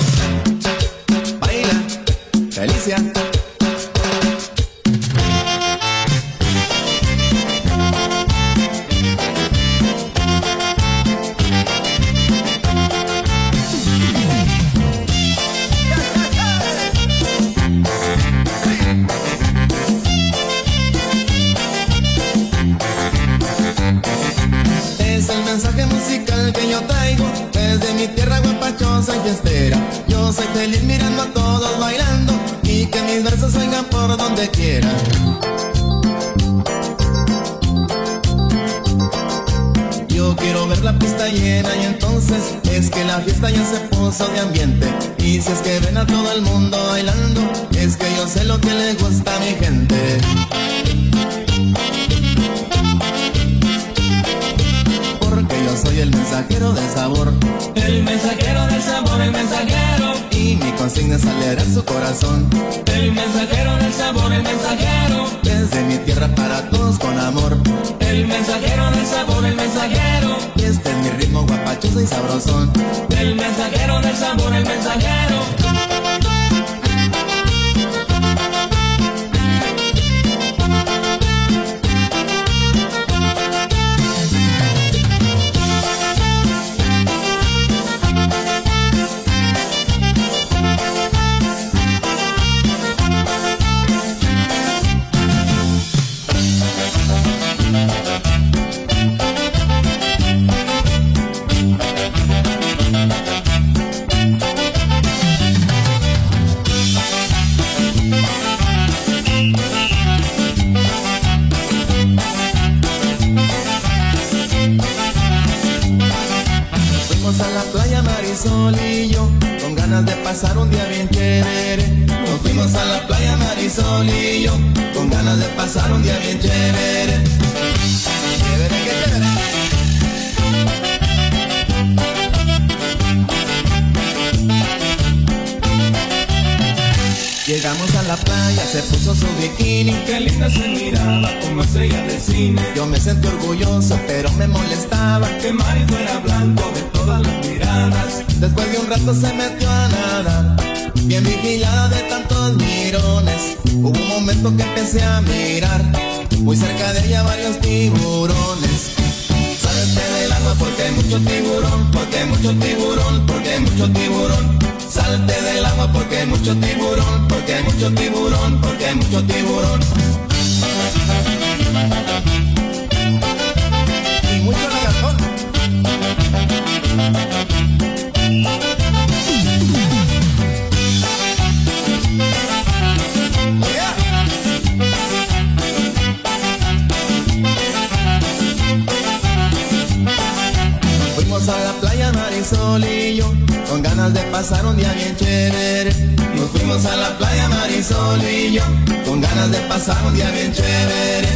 Baila, delicia. Yo quiero ver la pista llena y entonces es que la fiesta ya se puso de ambiente. Y si es que ven a todo el mundo bailando, es que yo sé lo que le gusta a mi gente. Porque yo soy el mensajero del sabor. El mensajero del sabor, el mensajero mi consigna es alegrar su corazón. El mensajero del sabor, el mensajero. Desde mi tierra para todos con amor. El mensajero del sabor, el mensajero. Y Este es mi ritmo guapachoso y sabrosón. El mensajero del sabor, el mensajero. Se puso su bikini Qué linda se miraba como estrella de cine. Yo me sentí orgulloso, pero me molestaba Que Mari fuera blanco de todas las miradas. Después de un rato se metió a nadar, bien vigilada de tantos mirones. Hubo un momento que empecé a mirar, muy cerca de ella varios tiburones. Salte del agua porque hay mucho tiburón, porque hay mucho tiburón, porque hay mucho tiburón. Salte del agua porque hay mucho tiburón, porque hay mucho tiburón, porque hay mucho tiburón. Y mucho lagartón. Pasar un día bien chévere Nos fuimos a la playa Marisol y yo Con ganas de pasar un día bien chévere.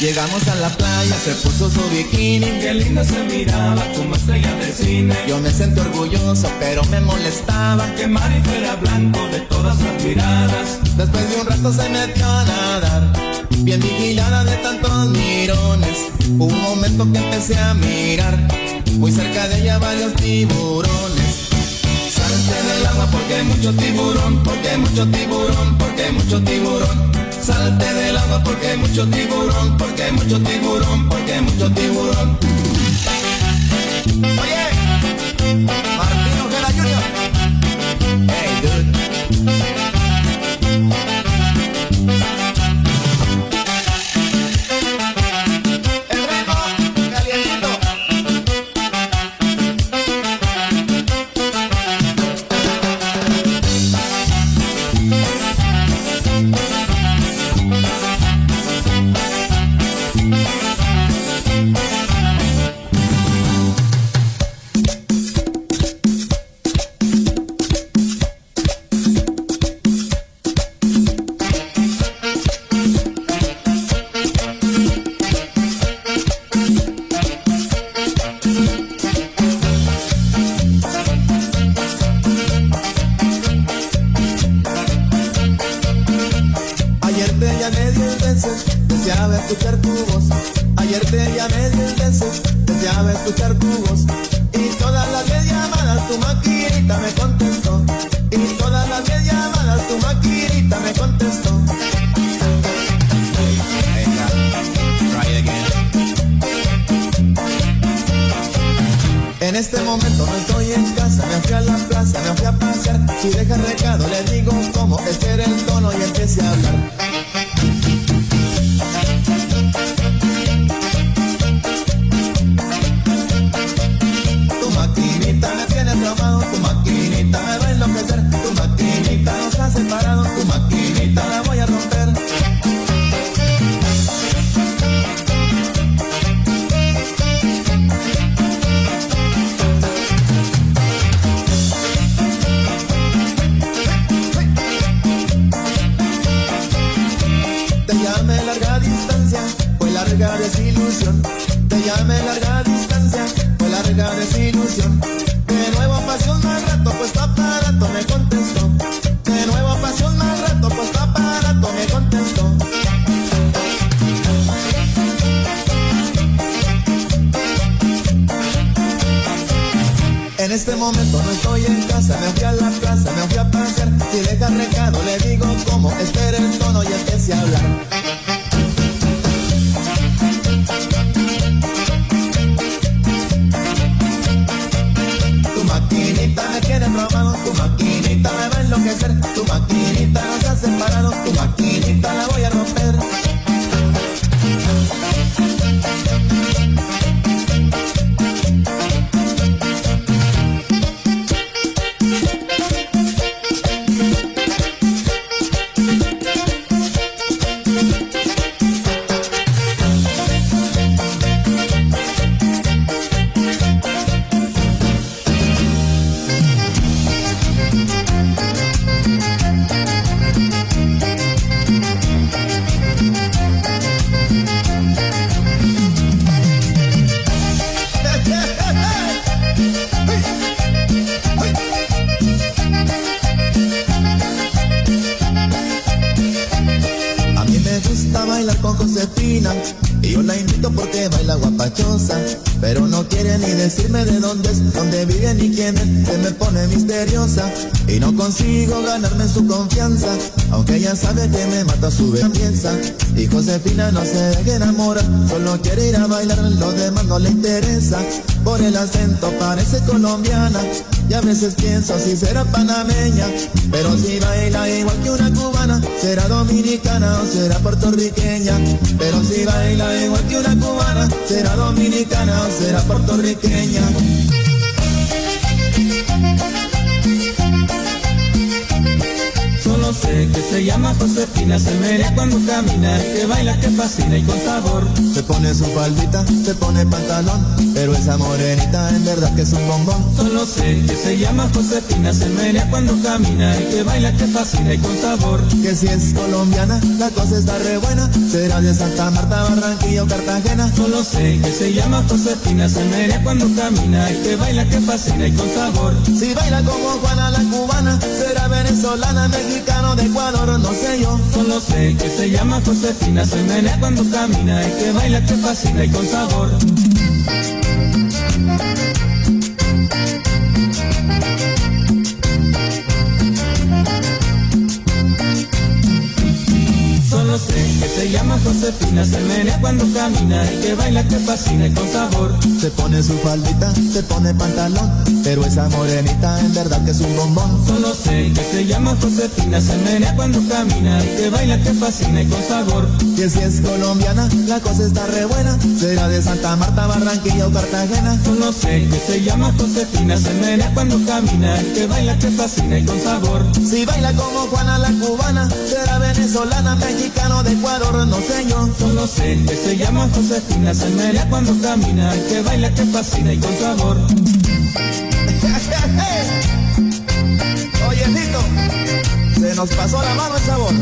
Llegamos a la playa, se puso su bikini Qué linda se miraba como estrella de cine. Yo me sentí orgulloso, pero me molestaba Que Mari fuera blanco de todas las miradas. Después de un rato se metió a nadar, bien vigilada de tantos mirones. Un momento que empecé a mirar, muy cerca de ella varios tiburones. Salte del agua porque hay mucho tiburón, porque hay mucho tiburón, porque hay mucho tiburón. Salte del agua porque hay mucho tiburón, porque hay mucho tiburón, porque hay mucho tiburón. Oye, sabe que me mata su belleza y Josefina no se deja enamorar, solo quiere ir a bailar, lo demás no le interesa, por el acento parece colombiana y a veces pienso si será panameña, pero si baila igual que una cubana, será dominicana o será puertorriqueña. Pero si baila igual que una cubana, será dominicana o será puertorriqueña. Se llama Josefina, se cuando camina, que baila, que fascina y con sabor. Se pone su faldita, se pone pantalón, pero esa morenita en verdad que es un bombón. Solo sé que se llama Josefina, se cuando camina, y que baila, que fascina y con sabor. Que si es colombiana, la cosa está re buena. Será de Santa Marta, Barranquilla o Cartagena. Solo sé que se llama Josefina, se cuando camina, y que baila, que fascina y con sabor. Si baila como Juana la cubana, será venezolana, mexicano de No sé yo. Solo sé que se llama Josefina, se menea cuando camina, y que baila, que fascina y con sabor. Se llama Josefina, se menea cuando camina, y que baila, que fascina y con sabor. Se pone su faldita, se pone pantalón, pero esa morenita en verdad que es un bombón. Solo sé que se llama Josefina, se menea cuando camina, y que baila, que fascina y con sabor. Que si es colombiana, la cosa está re buena. Será de Santa Marta, Barranquilla o Cartagena. Solo sé que se llama Josefina, se menea cuando camina, y que baila, que fascina y con sabor. Si baila como Juana la cubana, será venezolana, mexicano de Ecuador, no sé yo. Solo sé que se llama Josefina, se menea cuando camina, que baila, que fascina y con sabor. Oye, Tito, se nos pasó la mano el sabor.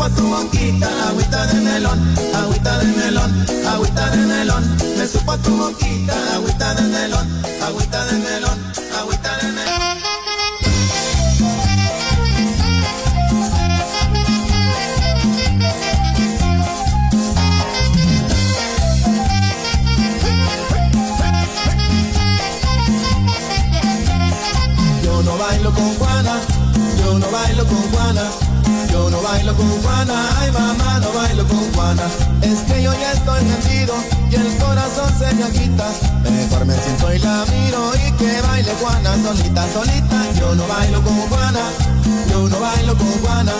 Supo tu boquita, agüita de melón, agüita de melón, agüita de melón, me supo tu boquita, agüita de melón, agüita de melón, agüita de melón. Yo no bailo con Juana, yo no bailo con Juana, bailo con Juana, ay mamá, no bailo con Juana. Es que yo ya estoy rendido y el corazón se me agita. Mejor me siento y la miro y que baile Juana solita, solita. Yo no bailo con Juana, yo no bailo con Juana.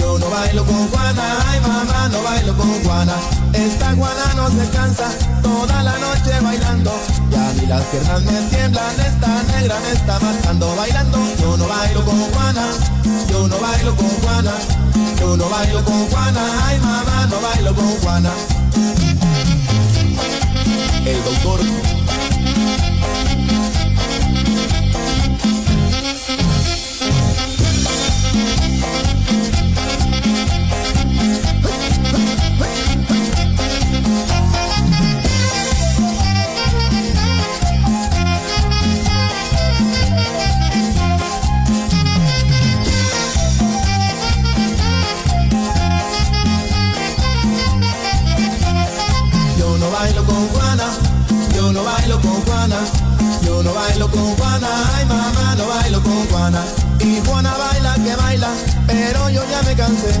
Yo no bailo con Juana, ay mamá, no bailo con Juana. Esta Juana no se cansa, toda la noche bailando. Y a mí las piernas me tiemblan, esta negra me está matando bailando. Yo no bailo con Juana, yo no bailo con Juana. Yo no bailo con Juana, ay mamá, no bailo con Juana. El doctor yo ya me cansé.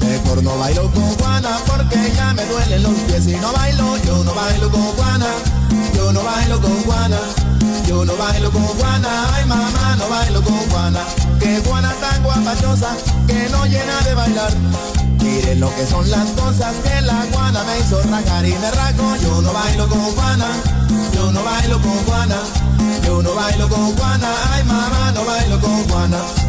Mejor no bailo con Juana porque ya me duelen los pies y no bailo, yo no bailo con Juana, yo no bailo con Juana, yo no bailo con Juana, ay mamá, no bailo con Juana. Que Juana tan guapachosa que no llena de bailar. Miren lo que son las cosas que la Juana me hizo rajar y me rajo. Yo no bailo con Juana, yo no bailo con Juana, yo no bailo con Juana, ay mamá, no bailo con Juana.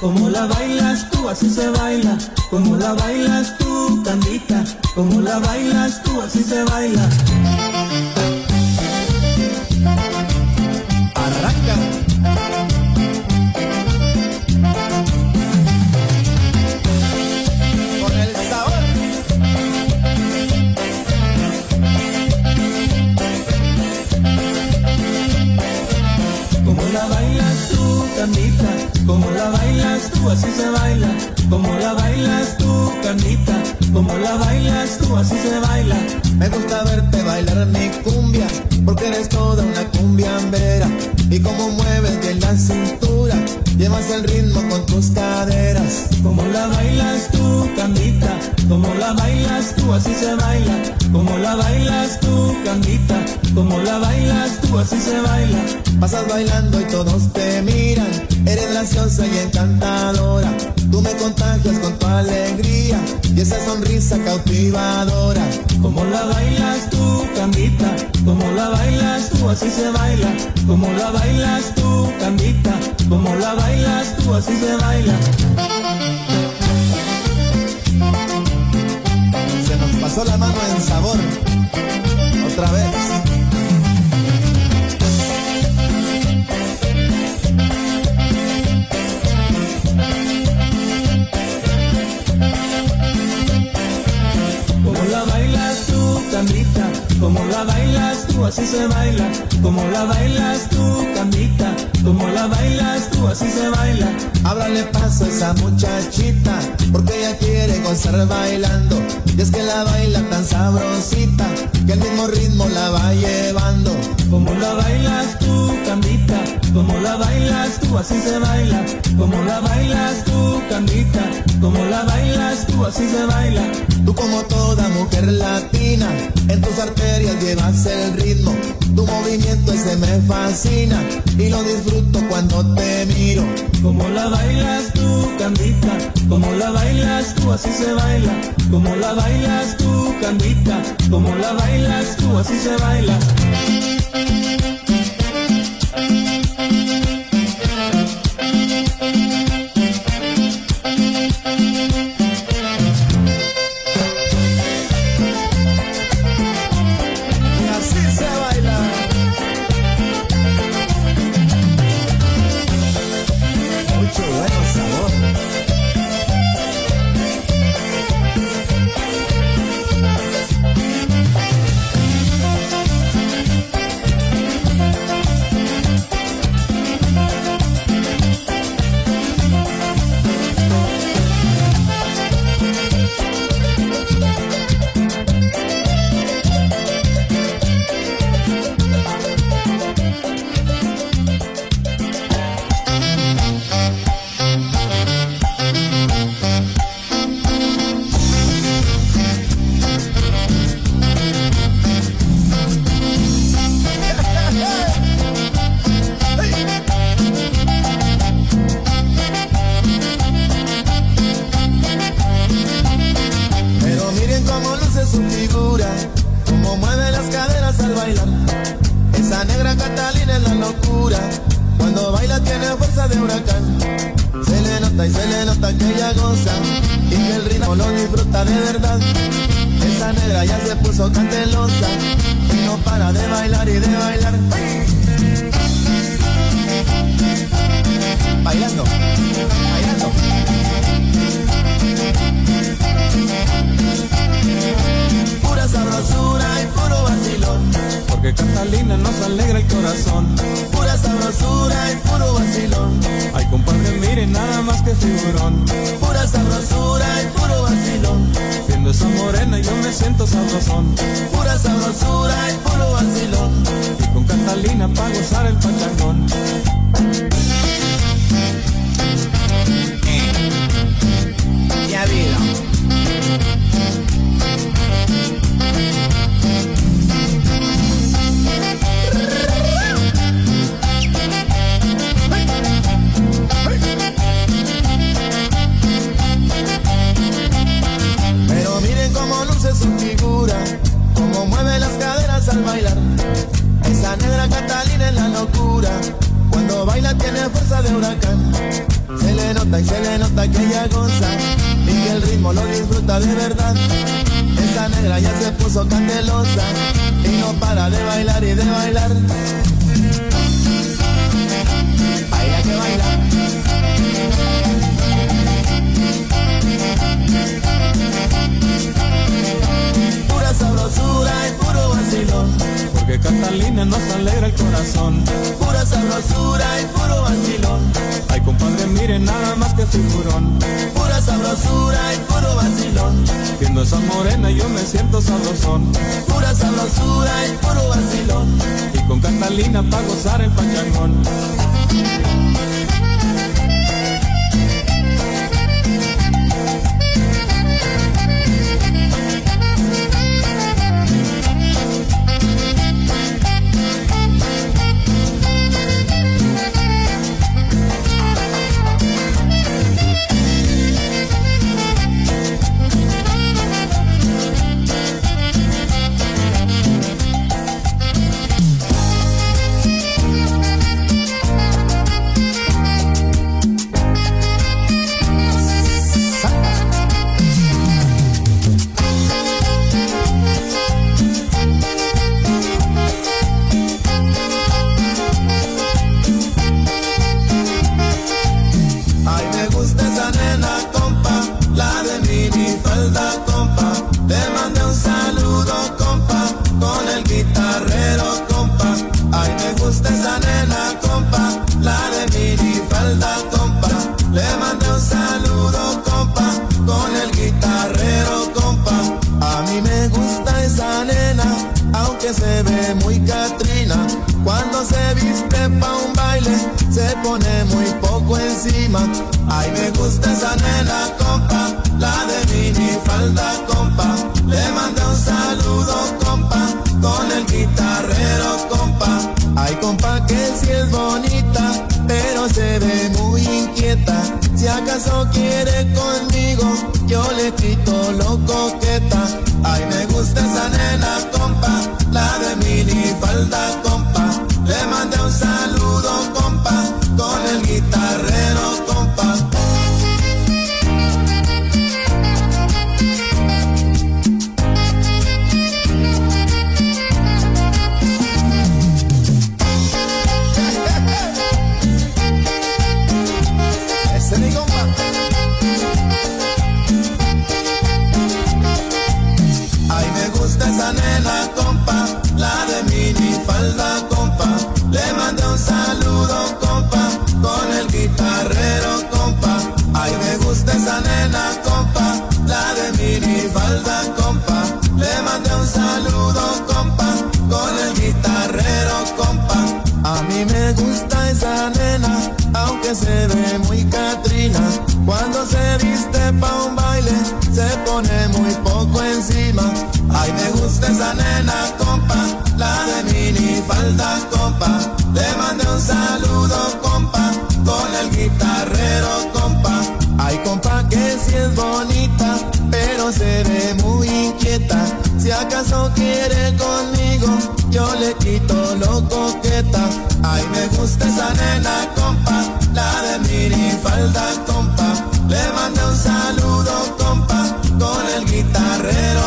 Como la bailas tú, así se baila. Como la bailas tú, Candita. Como la bailas tú, así se baila. Como la bailas tú, así se baila, como la bailas tú, Carlita, como la bailas tú, así se baila. Me gusta verte bailar mi cumbia, porque eres toda una cumbiambera. Y como mueves bien la cintura, llevas el ritmo con tus caderas. Como la bailas tú, Candita, como la bailas tú, así se baila. Como la bailas tú, Candita, como la bailas tú, así se baila. Pasas bailando y todos te miran, eres graciosa y encantadora. Tú me contagias con tu alegría y esa sonrisa cautivadora. Como la bailas tú, Candita, como la bailas tú, así se baila. Como la bailas tú, Candita, como la bailas tú, así se baila. Pasó la mano en sabor. Otra vez. Como la bailas tú, así se baila. Como la bailas tú, Candita, como la bailas tú, así se baila. Ábrale paso a esa muchachita, porque ella quiere gozar bailando. Y es que la baila tan sabrosita, que el mismo ritmo la va llevando. Como la bailas tú, Candita, como la bailas tú, así se baila. Como la bailas tú, Candita, como la bailas tú, así se baila. Tú como toda mujer latina, en tus arterias llevas el ritmo. Tu movimiento ese me fascina y lo disfruto cuando te miro. Como la bailas tú, Candita, como la bailas tú, así se baila. Como la bailas tú, Candita, como la bailas tú, así se baila. Nos alegra el corazón. Pura sabrosura y puro vacilón. Ay, compadre, miren nada más que figurón. Pura sabrosura y puro vacilón. Viendo esa morena yo me siento sabrosón. Pura sabrosura y puro vacilón. Y con Catalina pa' gozar el pachangón. Ya vida. De huracán. Se le nota y se le nota que ella goza y que el ritmo lo disfruta de verdad. Esa negra ya se puso candelosa y no para de bailar y de bailar. de Catalina nos alegra el corazón. Pura sabrosura y puro vacilón. Ay, compadre, miren nada más que figurón. Pura sabrosura y puro vacilón. Viendo esa morena yo me siento sabrosón. Pura sabrosura y puro vacilón. Y con Catalina pa' gozar el pachangón. no quiere conmigo, yo le quito lo coqueta. Ay, me gusta esa nena, compa, la de mini falda, compa. Le manda un saludo, compa, con el guitarrero,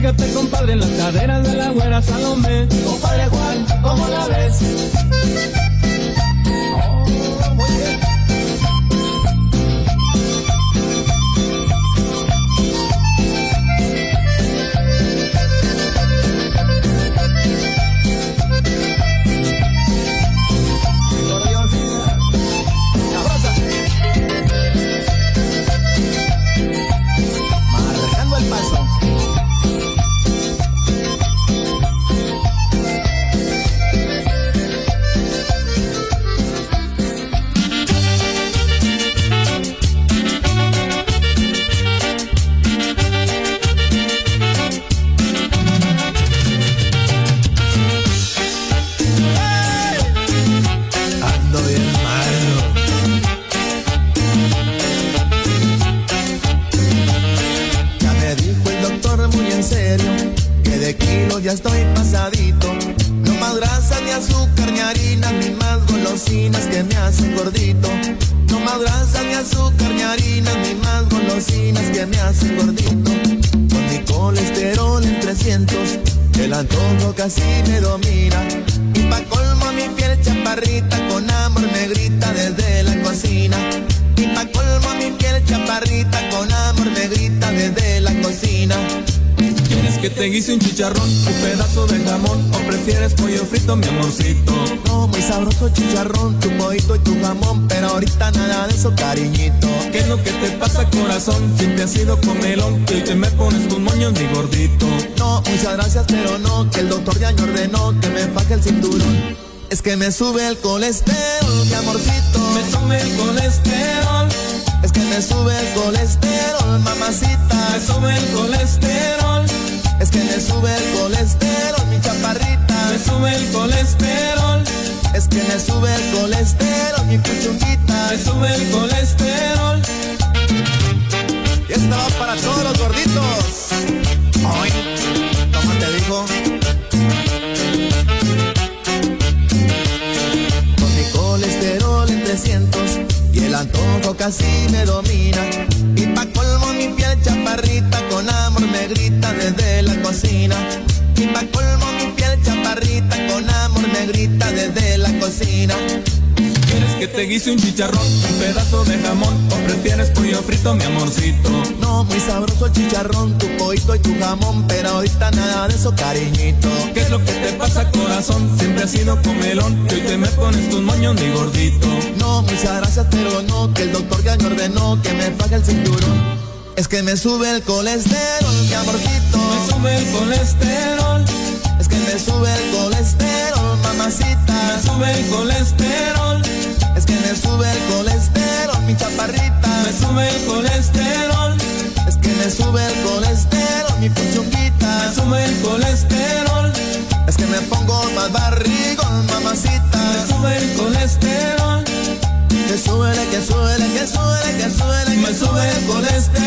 Fíjate compadre las caderas de la güera Salomé. Compadre Juan, ¿cómo la ves? Es que me sube el colesterol, mi amorcito. Me sube el colesterol, Es que me sube el colesterol, mamacita. me sube el colesterol, Es que me sube el colesterol, mi chaparrita. me sube el colesterol, Es que me sube el colesterol, mi puchunguita. me sube el colesterol. Y esta va para todos los gorditos. Ay, ¿cómo te digo? Casi me domina. Y pa' colmo mi piel chaparrita con amor me grita desde la cocina. Y pa' colmo mi piel chaparrita con amor me grita desde la cocina. ¿Quieres que te guise un chicharrón, un pedazo de jamón o prefieres pollo frito, mi amorcito? No, muy sabroso el chicharrón, tu pollito y tu jamón, pero ahorita nada de eso, cariñito. ¿Qué es lo que te pasa, corazón? Siempre has sido comelón y hoy te me pones tus moños, mi gordito. No, muchas gracias, pero no, que el doctor ya me ordenó que me faje el cinturón. Es que me sube el colesterol, mi amorcito. Me sube el colesterol, Es que me sube el colesterol, mamacita. Me sube el colesterol, sube el colesterol, mi chaparrita. me sube el colesterol, Es que me sube el colesterol, mi me puchunguita. sube el colesterol, Es que me pongo más barrigón, me mamacita. sube el colesterol, Que suele, que suele, que suele, que suele, me que sube el colesterol,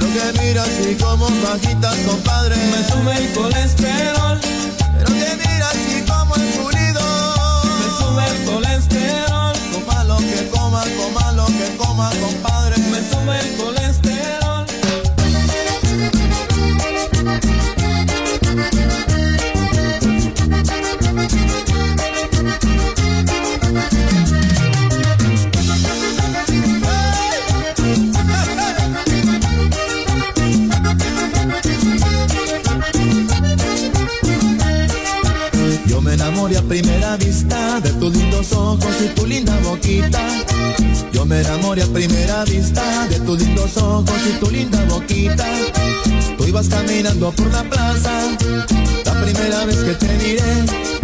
Pero que mira así como bajitas, compadre. me sube el colesterol, Pero que mira así como el pulido. me sube el colesterol, Coma lo que coma, coma lo que coma, compadre. me sube el colesterol. Lindos ojos y tu linda boquita. Yo me enamoré a primera vista de tus lindos ojos y tu linda boquita. Tú ibas caminando por la plaza, la primera vez que te miré.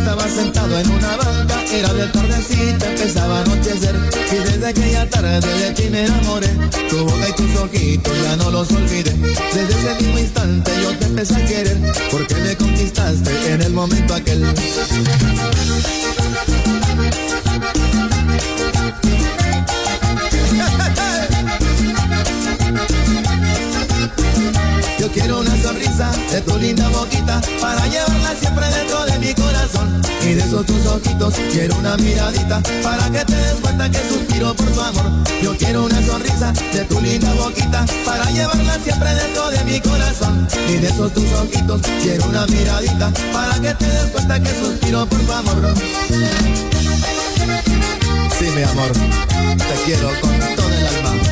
Estaba sentado en una banca, era de tardecita, empezaba a anochecer. Y desde aquella tarde de ti me enamoré. Tu boca y tus ojitos ya no los olvidé. Desde ese mismo instante yo te empecé a querer, porque me conquistaste en el momento aquel. Quiero una sonrisa de tu linda boquita para llevarla siempre dentro de mi corazón. Y de esos tus ojitos quiero una miradita para que te des cuenta que suspiro por tu amor. Yo quiero una sonrisa de tu linda boquita para llevarla siempre dentro de mi corazón. Y de esos tus ojitos quiero una miradita para que te des cuenta que suspiro por tu amor. Sí, mi amor, te quiero con todo el alma.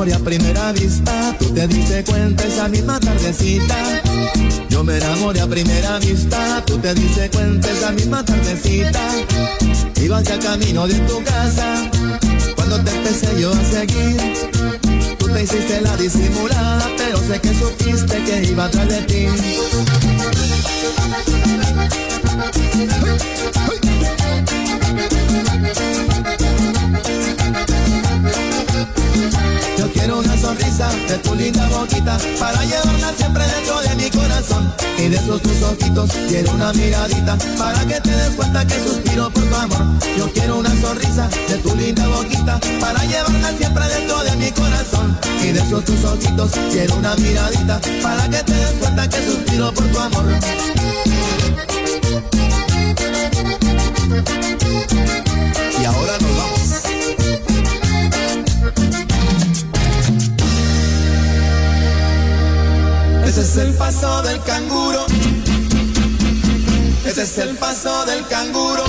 Enamoré a primera vista, tú te diste cuenta esa misma tardecita. Yo me enamoré a primera vista, tú te diste cuenta esa misma tardecita. Iba ya camino de tu casa, cuando te empecé yo a seguir. Tú te hiciste la disimulada, pero sé que supiste que iba atrás de ti. Sonrisa de tu linda boquita para llevarla siempre dentro de mi corazón. Y de esos tus ojitos quiero una miradita para que te des cuenta que suspiro por tu amor. Yo quiero una sonrisa de tu linda boquita para llevarla siempre dentro de mi corazón. Y de esos tus ojitos quiero una miradita para que te des cuenta que suspiro por tu amor. Es el paso del canguro. Ese es el paso del canguro.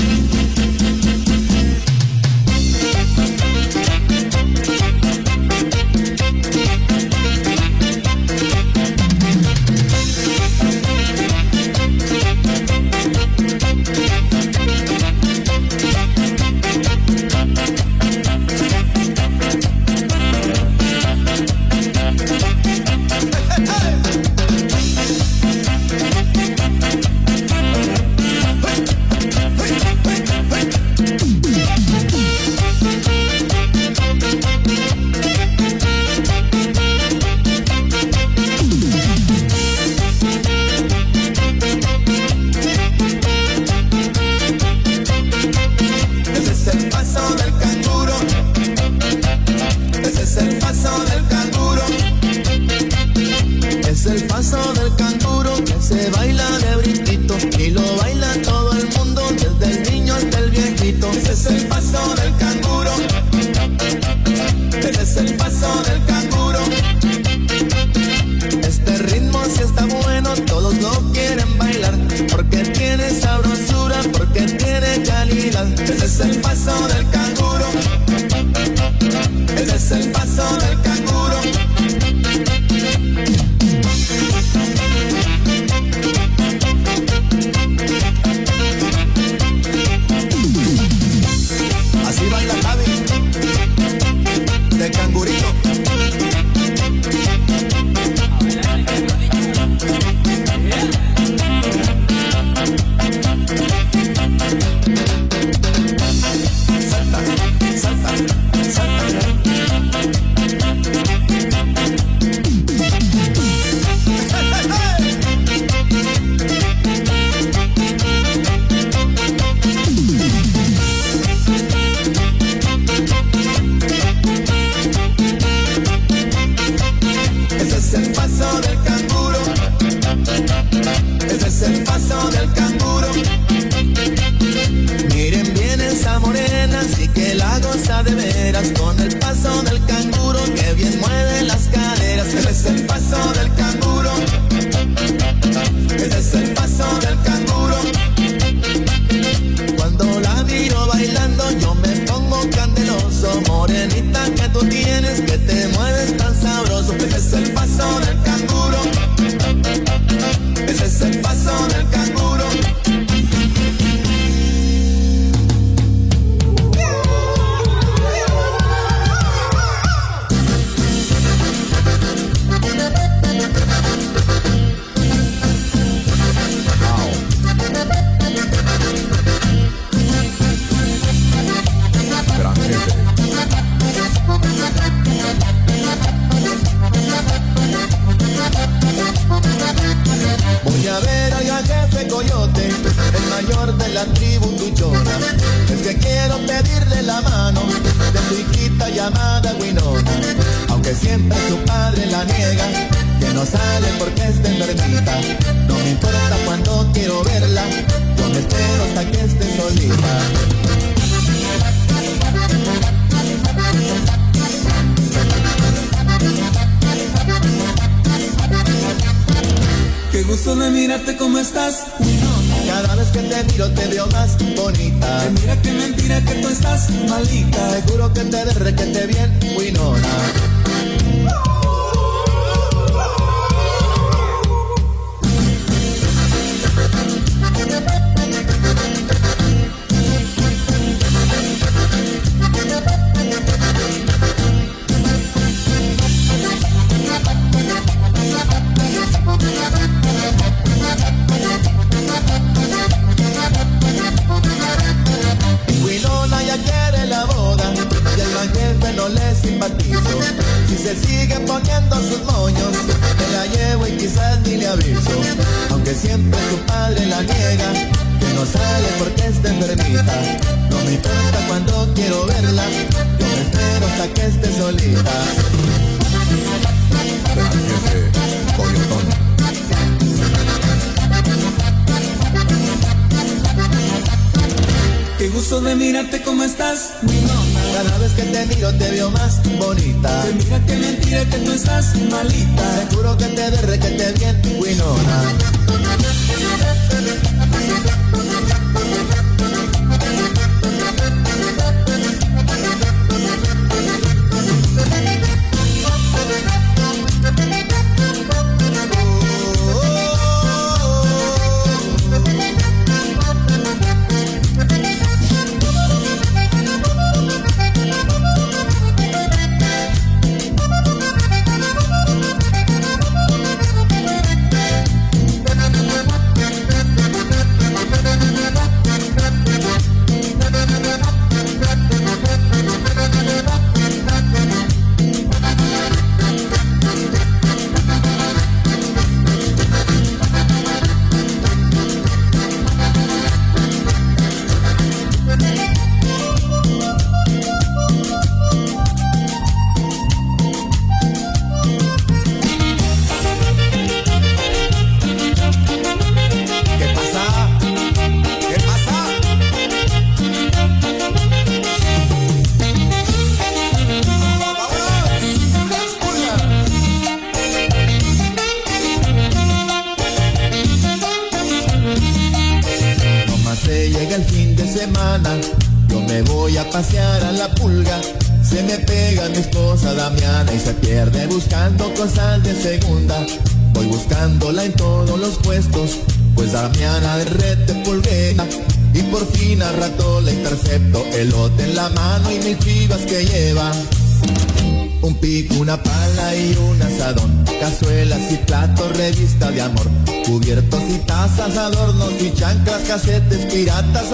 cartas